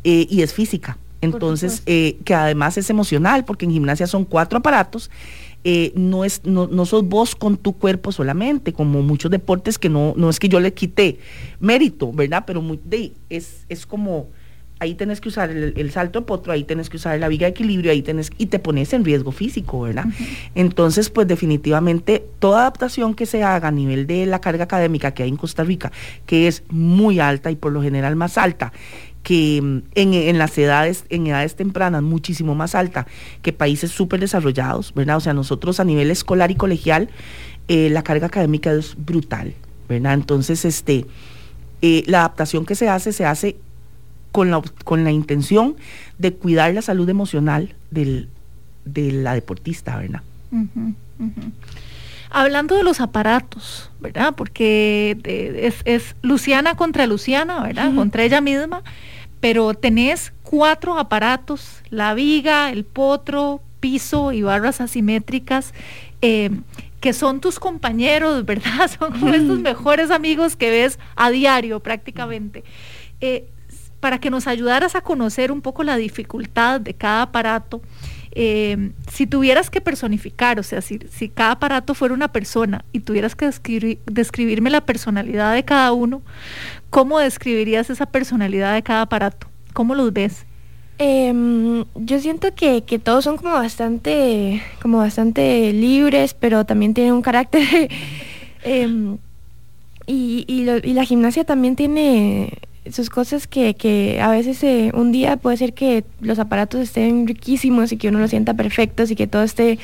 eh, y es física. Entonces, que además es emocional, porque en gimnasia son cuatro aparatos eh, no, es, no, no, sos vos con tu cuerpo solamente, como muchos deportes que no, no es que yo le quité mérito, ¿verdad? Pero muy, es, es como, ahí tenés que usar el, salto de potro, ahí tenés que usar la viga de equilibrio, ahí tenés, y te pones en riesgo físico, ¿verdad? Entonces, pues definitivamente toda adaptación que se haga a nivel de la carga académica que hay en Costa Rica, que es muy alta y por lo general más alta que mm, en, las edades, en edades tempranas, muchísimo más alta que países súper desarrollados, ¿verdad? O sea, nosotros a nivel escolar y colegial, eh, la carga académica es brutal, ¿verdad? Entonces, este, eh, la adaptación que se hace, se hace con la, con la intención de cuidar la salud emocional del, de la deportista, ¿verdad? Hablando de los aparatos, ¿verdad? Porque es, es, Luciana contra Luciana, ¿verdad? Contra ella misma pero tenés cuatro aparatos, la viga, el potro, piso y barras asimétricas, eh, que son tus compañeros, *laughs* ¿verdad? Son como estos mejores amigos que ves a diario prácticamente. Eh, para que nos ayudaras a conocer un poco la dificultad de cada aparato, eh, si tuvieras que personificar, o sea, si, si, cada aparato fuera una persona y tuvieras que describirme la personalidad de cada uno, ¿cómo describirías esa personalidad de cada aparato? ¿Cómo los ves? Em, yo siento que, todos son como bastante, como bastante libres, pero también tienen un carácter. *laughs* Em, y, y, la gimnasia también tiene sus cosas que, a veces eh, un día puede ser que los aparatos estén riquísimos y que uno lo sienta perfecto y que todo esté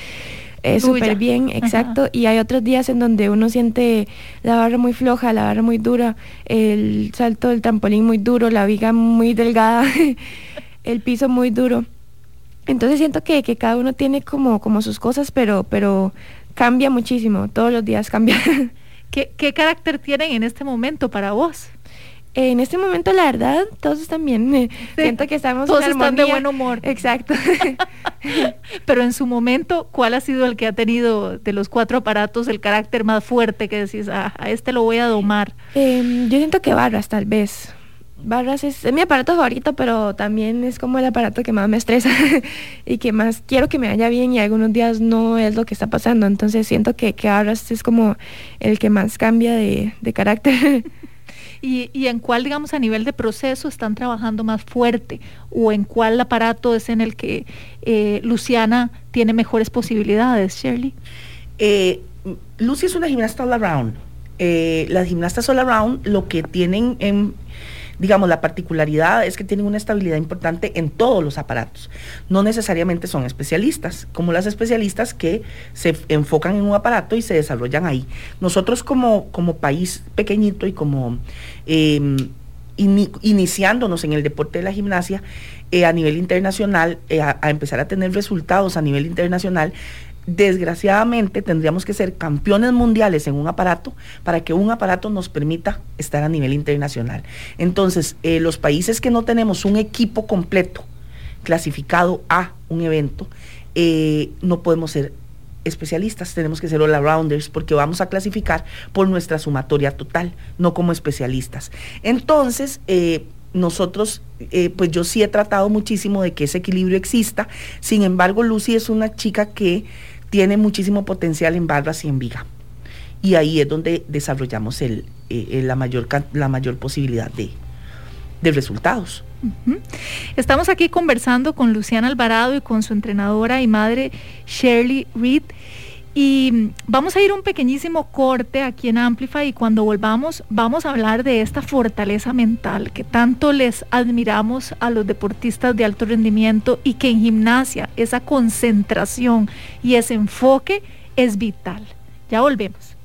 eh, súper bien, exacto. Y hay otros días en donde uno siente la barra muy floja, la barra muy dura, el salto del trampolín muy duro, la viga muy delgada, *laughs* el piso muy duro. Entonces siento que, cada uno tiene como, como sus cosas, pero, pero cambia muchísimo, todos los días cambia. *laughs* ¿Qué, ¿Qué carácter tienen en este momento para vos? En este momento, la verdad, todos están bien. *laughs* Siento que estamos todos están de buen humor. Exacto. *laughs* Pero en su momento, ¿cuál ha sido el que ha tenido de los cuatro aparatos el carácter más fuerte que decís, ah, a este lo voy a domar? Em, yo siento que Barras, tal vez. Barras es, mi aparato favorito, pero también es como el aparato que más me estresa *laughs* y que más quiero que me vaya bien y algunos días no es lo que está pasando. Entonces siento que, que Barras es como el que más cambia de, de carácter. Y, en cuál, digamos, a nivel de proceso están trabajando más fuerte o en cuál aparato es en el que eh, Luciana tiene mejores posibilidades, Shirley. Eh, Lucy es una gimnasta all around. Eh, las gimnastas all around lo que tienen en digamos, la particularidad es que tienen una estabilidad importante en todos los aparatos. No necesariamente son especialistas, como las especialistas que se enfocan en un aparato y se desarrollan ahí. Nosotros como, como país pequeñito y como em, iniciándonos en el deporte de la gimnasia, eh, a nivel internacional, eh, a empezar a tener resultados a nivel internacional, desgraciadamente tendríamos que ser campeones mundiales en un aparato para que un aparato nos permita estar a nivel internacional. Entonces, eh, los países que no tenemos un equipo completo clasificado a un evento, eh, no podemos ser especialistas, tenemos que ser all-arounders porque vamos a clasificar por nuestra sumatoria total, no como especialistas. Entonces, eh, nosotros, pues yo sí he tratado muchísimo de que ese equilibrio exista, sin embargo, Lucy es una chica que tiene muchísimo potencial en barras y en viga. Y ahí es donde desarrollamos el, eh, la, mayor, la mayor posibilidad de, de resultados. Estamos aquí conversando con Luciana Alvarado y con su entrenadora y madre Shirley Reed. Y vamos a ir un pequeñísimo corte aquí en Amplify y cuando volvamos vamos a hablar de esta fortaleza mental que tanto les admiramos a los deportistas de alto rendimiento y que en gimnasia esa concentración y ese enfoque es vital. Ya volvemos.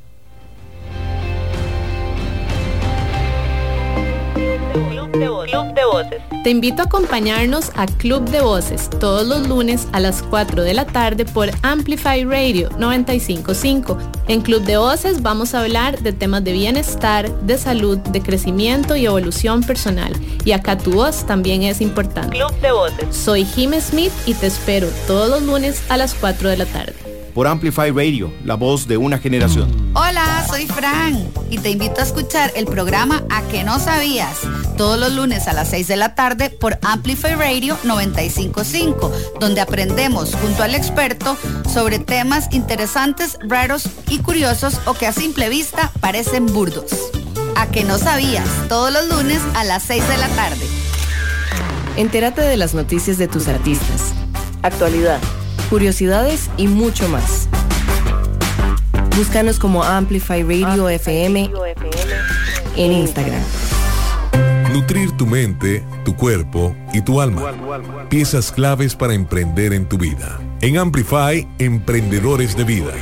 De Voces. Te invito a acompañarnos a Club de Voces todos los lunes a las 4 de la tarde por Amplify Radio 955. En Club de Voces vamos a hablar de temas de bienestar, de salud, de crecimiento y evolución personal. Y acá tu voz también es importante. Club de Voces. Soy Jim Smith y te espero todos los lunes a las 4 de la tarde por Amplify Radio, la voz de una generación. Hola, soy Fran y te invito a escuchar el programa A que no sabías, todos los lunes a las 6 de la tarde por Amplify Radio 955, donde aprendemos junto al experto sobre temas interesantes, raros y curiosos o que a simple vista parecen burdos. A que no sabías, todos los lunes a las 6 de la tarde. Entérate de las noticias de tus artistas. Actualidad curiosidades y mucho más. Búscanos como Amplify Radio FM en Instagram. Nutrir tu mente, tu cuerpo y tu alma. Piezas claves para emprender en tu vida. En Amplify, Emprendedores de Vida.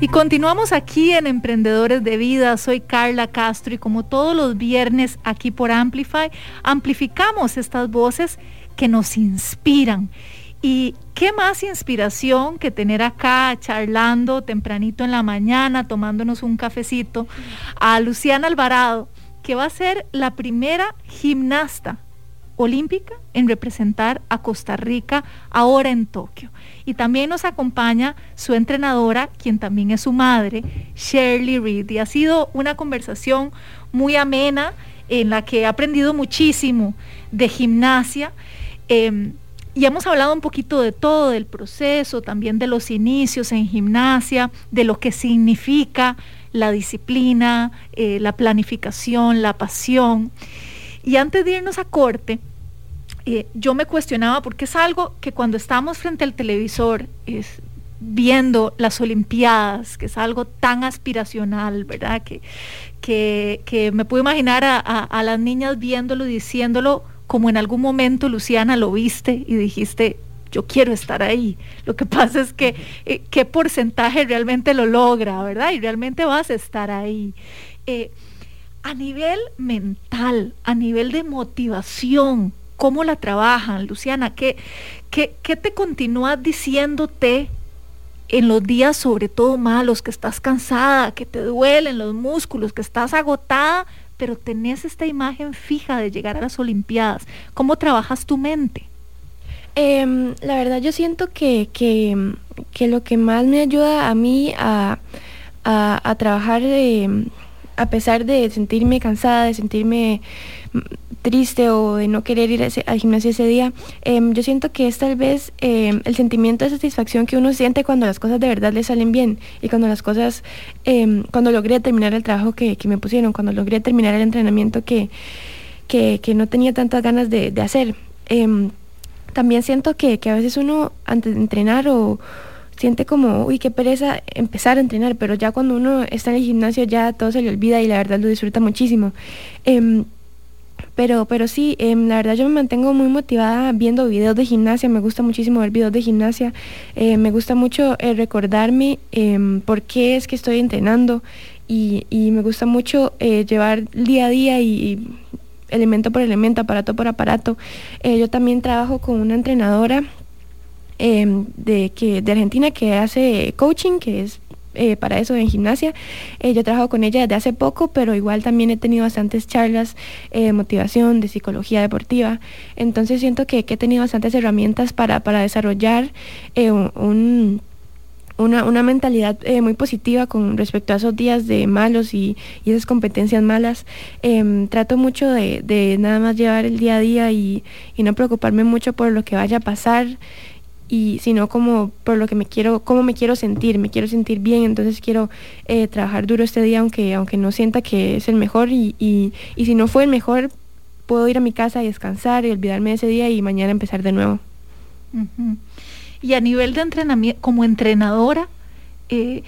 Y continuamos aquí en Emprendedores de Vida. Soy Carla Castro y como todos los viernes aquí por Amplify, amplificamos estas voces que nos inspiran. Y qué más inspiración que tener acá charlando tempranito en la mañana, tomándonos un cafecito, a Luciana Alvarado, que va a ser la primera gimnasta olímpica en representar a Costa Rica ahora en Tokio. Y también nos acompaña su entrenadora, quien también es su madre, Shirley Reed. Y ha sido una conversación muy amena en la que he aprendido muchísimo de gimnasia Em, y hemos hablado un poquito de todo, del proceso, también de los inicios en gimnasia, de lo que significa la disciplina, eh, la planificación, la pasión. Y antes de irnos a corte, eh, yo me cuestionaba, porque es algo que cuando estamos frente al televisor, es, viendo las Olimpiadas, que es algo tan aspiracional, ¿verdad? Que, que, me puedo imaginar a, a las niñas viéndolo y diciéndolo como en algún momento, Luciana, lo viste y dijiste, yo quiero estar ahí. Lo que *laughs* pasa es que eh, qué porcentaje realmente lo logra, ¿verdad? Y realmente vas a estar ahí. Eh, a nivel mental, a nivel de motivación, ¿cómo la trabajan, Luciana? ¿Qué, qué, qué te continúas diciéndote en los días sobre todo malos, que estás cansada, que te duelen los músculos, que estás agotada, pero tenés esta imagen fija de llegar a las Olimpiadas. ¿Cómo trabajas tu mente? Em, la verdad yo siento que, que, lo que más me ayuda a mí a, a, trabajar, em, a pesar de sentirme cansada, de sentirme triste o de no querer ir al gimnasio ese día, em, yo siento que es tal vez em, el sentimiento de satisfacción que uno siente cuando las cosas de verdad le salen bien y cuando las cosas, em, cuando logré terminar el trabajo que, me pusieron, cuando logré terminar el entrenamiento que, que, no tenía tantas ganas de, hacer. también siento que, que a veces uno antes de entrenar o siente como, uy, qué pereza empezar a entrenar, pero ya cuando uno está en el gimnasio ya todo se le olvida y la verdad lo disfruta muchísimo. Pero, pero sí, em, la verdad yo me mantengo muy motivada viendo videos de gimnasia, me gusta muchísimo ver videos de gimnasia, eh, me gusta mucho eh, recordarme em, por qué es que estoy entrenando y, me gusta mucho eh, llevar día a día y, elemento por elemento, aparato por aparato. yo también trabajo con una entrenadora em, de, que, de Argentina que hace coaching, que es eh, para eso en gimnasia. Eh, yo trabajo con ella desde hace poco, pero igual también he tenido bastantes charlas eh, de motivación, de psicología deportiva. Entonces siento que, he tenido bastantes herramientas para, desarrollar una, mentalidad muy positiva con respecto a esos días de malos y, esas competencias malas. Em, trato mucho de, nada más llevar el día a día y, y no preocuparme mucho por lo que vaya a pasar y sino como por lo que me quiero, cómo me quiero sentir, me quiero sentir bien, entonces quiero eh, trabajar duro este día aunque, aunque no sienta que es el mejor y, y, si no fue el mejor, puedo ir a mi casa y descansar y olvidarme de ese día y mañana empezar de nuevo. Y a nivel de entrenamiento, como entrenadora, eh,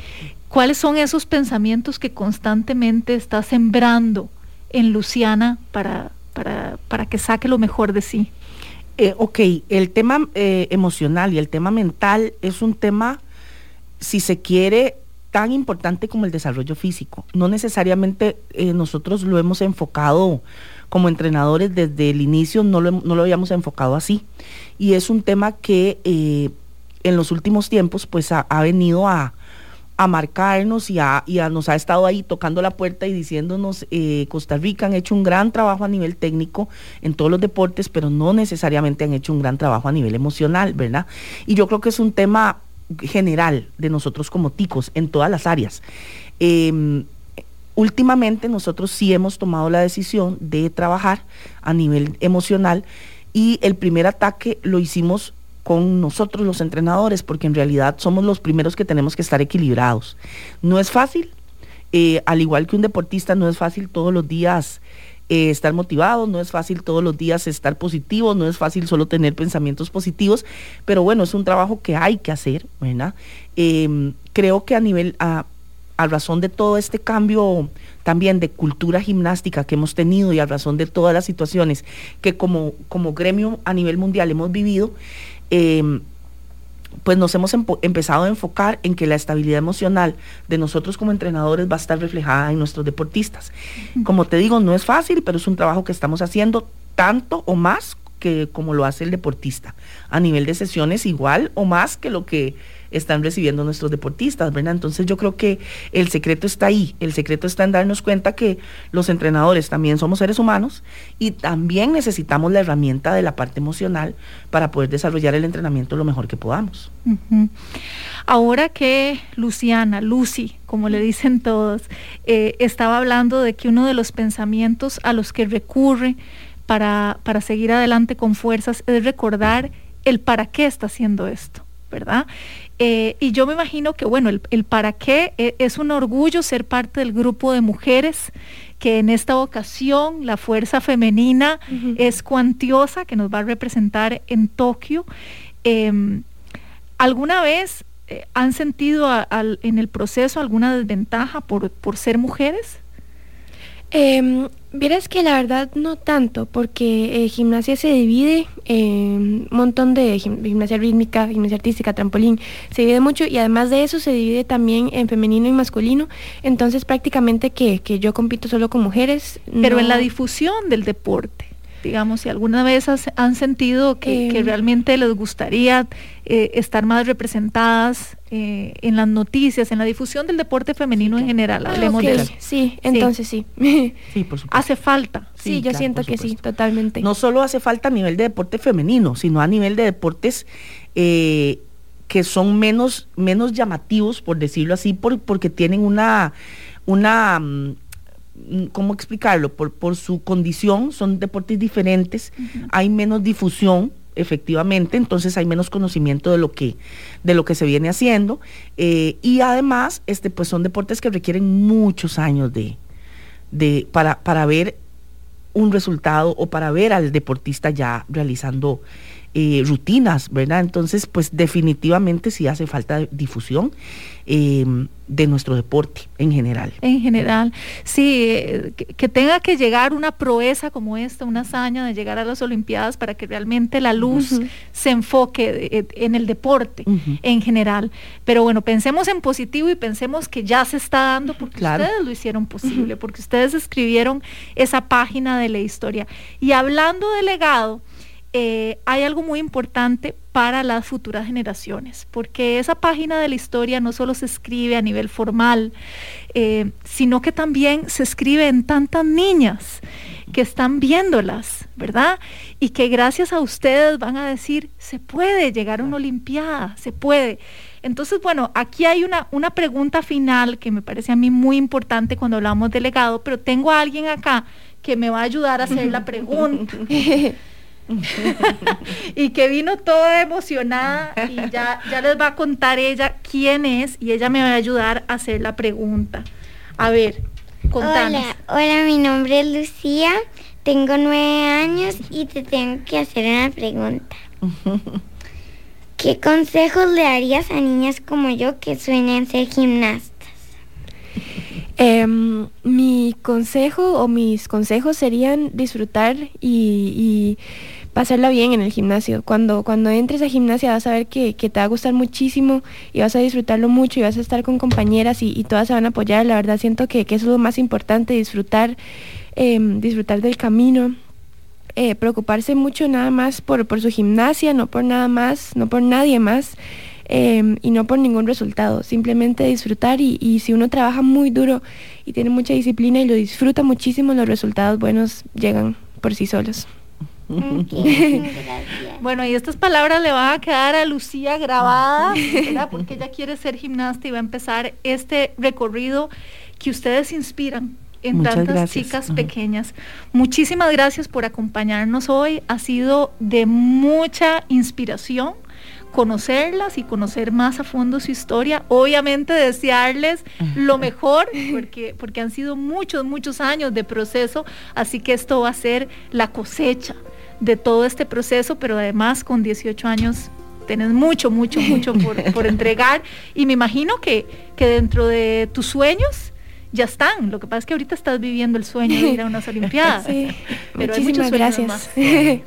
¿cuáles son esos pensamientos que constantemente está sembrando en Luciana para, para, para que saque lo mejor de sí? Eh, ok, el tema eh, emocional y el tema mental es un tema, si se quiere, tan importante como el desarrollo físico. No necesariamente eh, nosotros lo hemos enfocado como entrenadores desde el inicio, no lo, no lo habíamos enfocado así. Y es un tema que eh, en los últimos tiempos pues ha, venido a, marcarnos y, a, nos ha estado ahí tocando la puerta y diciéndonos, eh, Costa Rica han hecho un gran trabajo a nivel técnico en todos los deportes, pero no necesariamente han hecho un gran trabajo a nivel emocional, ¿verdad? Y yo creo que es un tema general de nosotros como ticos en todas las áreas. Em, últimamente nosotros sí hemos tomado la decisión de trabajar a nivel emocional y el primer ataque lo hicimos con nosotros los entrenadores, porque en realidad somos los primeros que tenemos que estar equilibrados. No es fácil, eh, al igual que un deportista, no es fácil todos los días eh, estar motivado, no es fácil todos los días estar positivo, no es fácil solo tener pensamientos positivos, pero bueno, es un trabajo que hay que hacer, ¿verdad? Em, creo que a nivel, a, a razón de todo este cambio también de cultura gimnástica que hemos tenido y a razón de todas las situaciones que como, como gremio a nivel mundial hemos vivido, em, pues nos hemos empezado a enfocar en que la estabilidad emocional de nosotros como entrenadores va a estar reflejada en nuestros deportistas. Como te digo, no es fácil, pero es un trabajo que estamos haciendo tanto o más que como lo hace el deportista. A nivel de sesiones igual o más que lo que están recibiendo nuestros deportistas, ¿verdad? Entonces yo creo que el secreto está ahí, el secreto está en darnos cuenta que los entrenadores también somos seres humanos y también necesitamos la herramienta de la parte emocional para poder desarrollar el entrenamiento lo mejor que podamos. Ahora que Luciana, Lucy, como le dicen todos, eh, estaba hablando de que uno de los pensamientos a los que recurre para, para seguir adelante con fuerzas es recordar el para qué está haciendo esto. ¿Verdad? Eh, y yo me imagino que, bueno, el, para qué e, es un orgullo ser parte del grupo de mujeres que en esta ocasión la fuerza femenina es cuantiosa, que nos va a representar en Tokio. Em, ¿Alguna vez eh, han sentido en el proceso alguna desventaja por, por ser mujeres? Eh, Vieras que la verdad no tanto, porque eh, gimnasia se divide en un montón de gimnasia rítmica, gimnasia artística, trampolín, se divide mucho y además de eso se divide también en femenino y masculino, entonces prácticamente que, que yo compito solo con mujeres. Pero en la difusión del deporte digamos, si alguna vez han sentido que, eh. realmente les gustaría eh, estar más representadas eh, en las noticias, en la difusión del deporte femenino en general. Ah, hablemos de eso. Sí, entonces sí. *laughs* Sí, por supuesto. Hace falta. Sí, yo siento que sí, totalmente. No solo hace falta a nivel de deporte femenino, sino a nivel de deportes que son menos, menos llamativos, por decirlo así, por, porque tienen una, una Mm, ¿cómo explicarlo? Por, por su condición, son deportes diferentes, hay menos difusión, efectivamente, entonces hay menos conocimiento de lo que, de lo que se viene haciendo. Eh, y además, este, pues son deportes que requieren muchos años de, de, para, para ver un resultado o para ver al deportista ya realizando eh, rutinas, ¿verdad? Entonces, pues definitivamente sí hace falta difusión em, de nuestro deporte en general. En general, sí, eh, que, tenga que llegar una proeza como esta, una hazaña de llegar a las Olimpiadas para que realmente la luz se enfoque eh, en el deporte en general. Pero bueno, pensemos en positivo y pensemos que ya se está dando porque ustedes lo hicieron posible, porque ustedes escribieron esa página de la historia. Y hablando de legado, eh, hay algo muy importante para las futuras generaciones, porque esa página de la historia no solo se escribe a nivel formal, eh, sino que también se escribe en tantas niñas que están viéndolas, ¿verdad? Y que gracias a ustedes van a decir, se puede llegar a una Olimpiada, se puede. Entonces, bueno, aquí hay una, una pregunta final que me parece a mí muy importante cuando hablamos de legado, pero tengo a alguien acá que me va a ayudar a hacer la pregunta. *laughs* *laughs* y que vino toda emocionada y ya, ya les va a contar ella quién es y ella me va a ayudar a hacer la pregunta. A ver, contanos. Hola, hola, mi nombre es Lucía, tengo nueve años y te tengo que hacer una pregunta. *laughs* ¿Qué consejos le darías a niñas como yo que sueñan ser gimnastas? Em, mi consejo o mis consejos serían disfrutar y pasarla bien en el gimnasio. Cuando, cuando entres a gimnasia vas a ver que, te va a gustar muchísimo y vas a disfrutarlo mucho y vas a estar con compañeras y, todas se van a apoyar. La verdad siento que, eso es lo más importante, disfrutar, em, disfrutar del camino. Eh, preocuparse mucho nada más por, su gimnasia, no por nada más, no por nadie más. Em, y no por ningún resultado, simplemente disfrutar y, si uno trabaja muy duro y tiene mucha disciplina y lo disfruta muchísimo, los resultados buenos llegan por sí solos. *laughs* bueno, y estas palabras le van a quedar a Lucía grabada, porque ella quiere ser gimnasta y va a empezar este recorrido que ustedes inspiran en tantas chicas pequeñas. Muchísimas gracias por acompañarnos hoy. Ha sido de mucha inspiración conocerlas y conocer más a fondo su historia. Obviamente desearles lo mejor, porque, porque han sido muchos, muchos años de proceso, así que esto va a ser la cosecha de todo este proceso, pero además con 18 años tenés mucho, mucho, mucho por, por *laughs* entregar. Y me imagino que, que dentro de tus sueños ya están. Lo que pasa es que ahorita estás viviendo el sueño de ir a unas *laughs* Olimpiadas. Sí. Pero Muchísimas gracias. *laughs*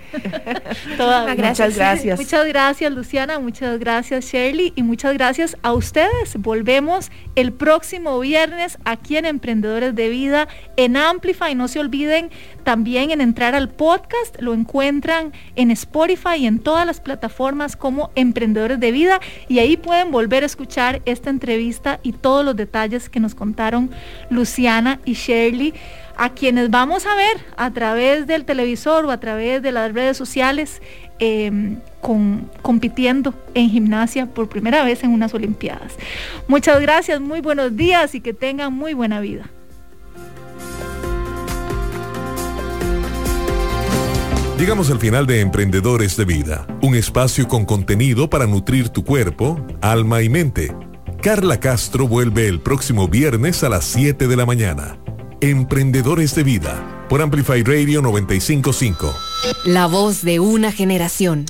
muchas gracias. *laughs* Muchas gracias, Luciana. Muchas gracias, Shirley. Y muchas gracias a ustedes. Volvemos el próximo viernes aquí en Emprendedores de Vida en Amplify. No se olviden también en entrar al podcast. Lo encuentran en Spotify y en todas las plataformas como Emprendedores de Vida. Y ahí pueden volver a escuchar esta entrevista y todos los detalles que nos contaron Luciana y Shirley, a quienes vamos a ver a través del televisor o a través de las redes sociales em, compitiendo en gimnasia por primera vez en unas Olimpiadas. Muchas gracias, muy buenos días y que tengan muy buena vida. Llegamos al final de Emprendedores de Vida, un espacio con contenido para nutrir tu cuerpo, alma y mente Carla Castro vuelve el próximo viernes a las 7 de la mañana. Emprendedores de Vida, por Amplify Radio 955. La voz de una generación.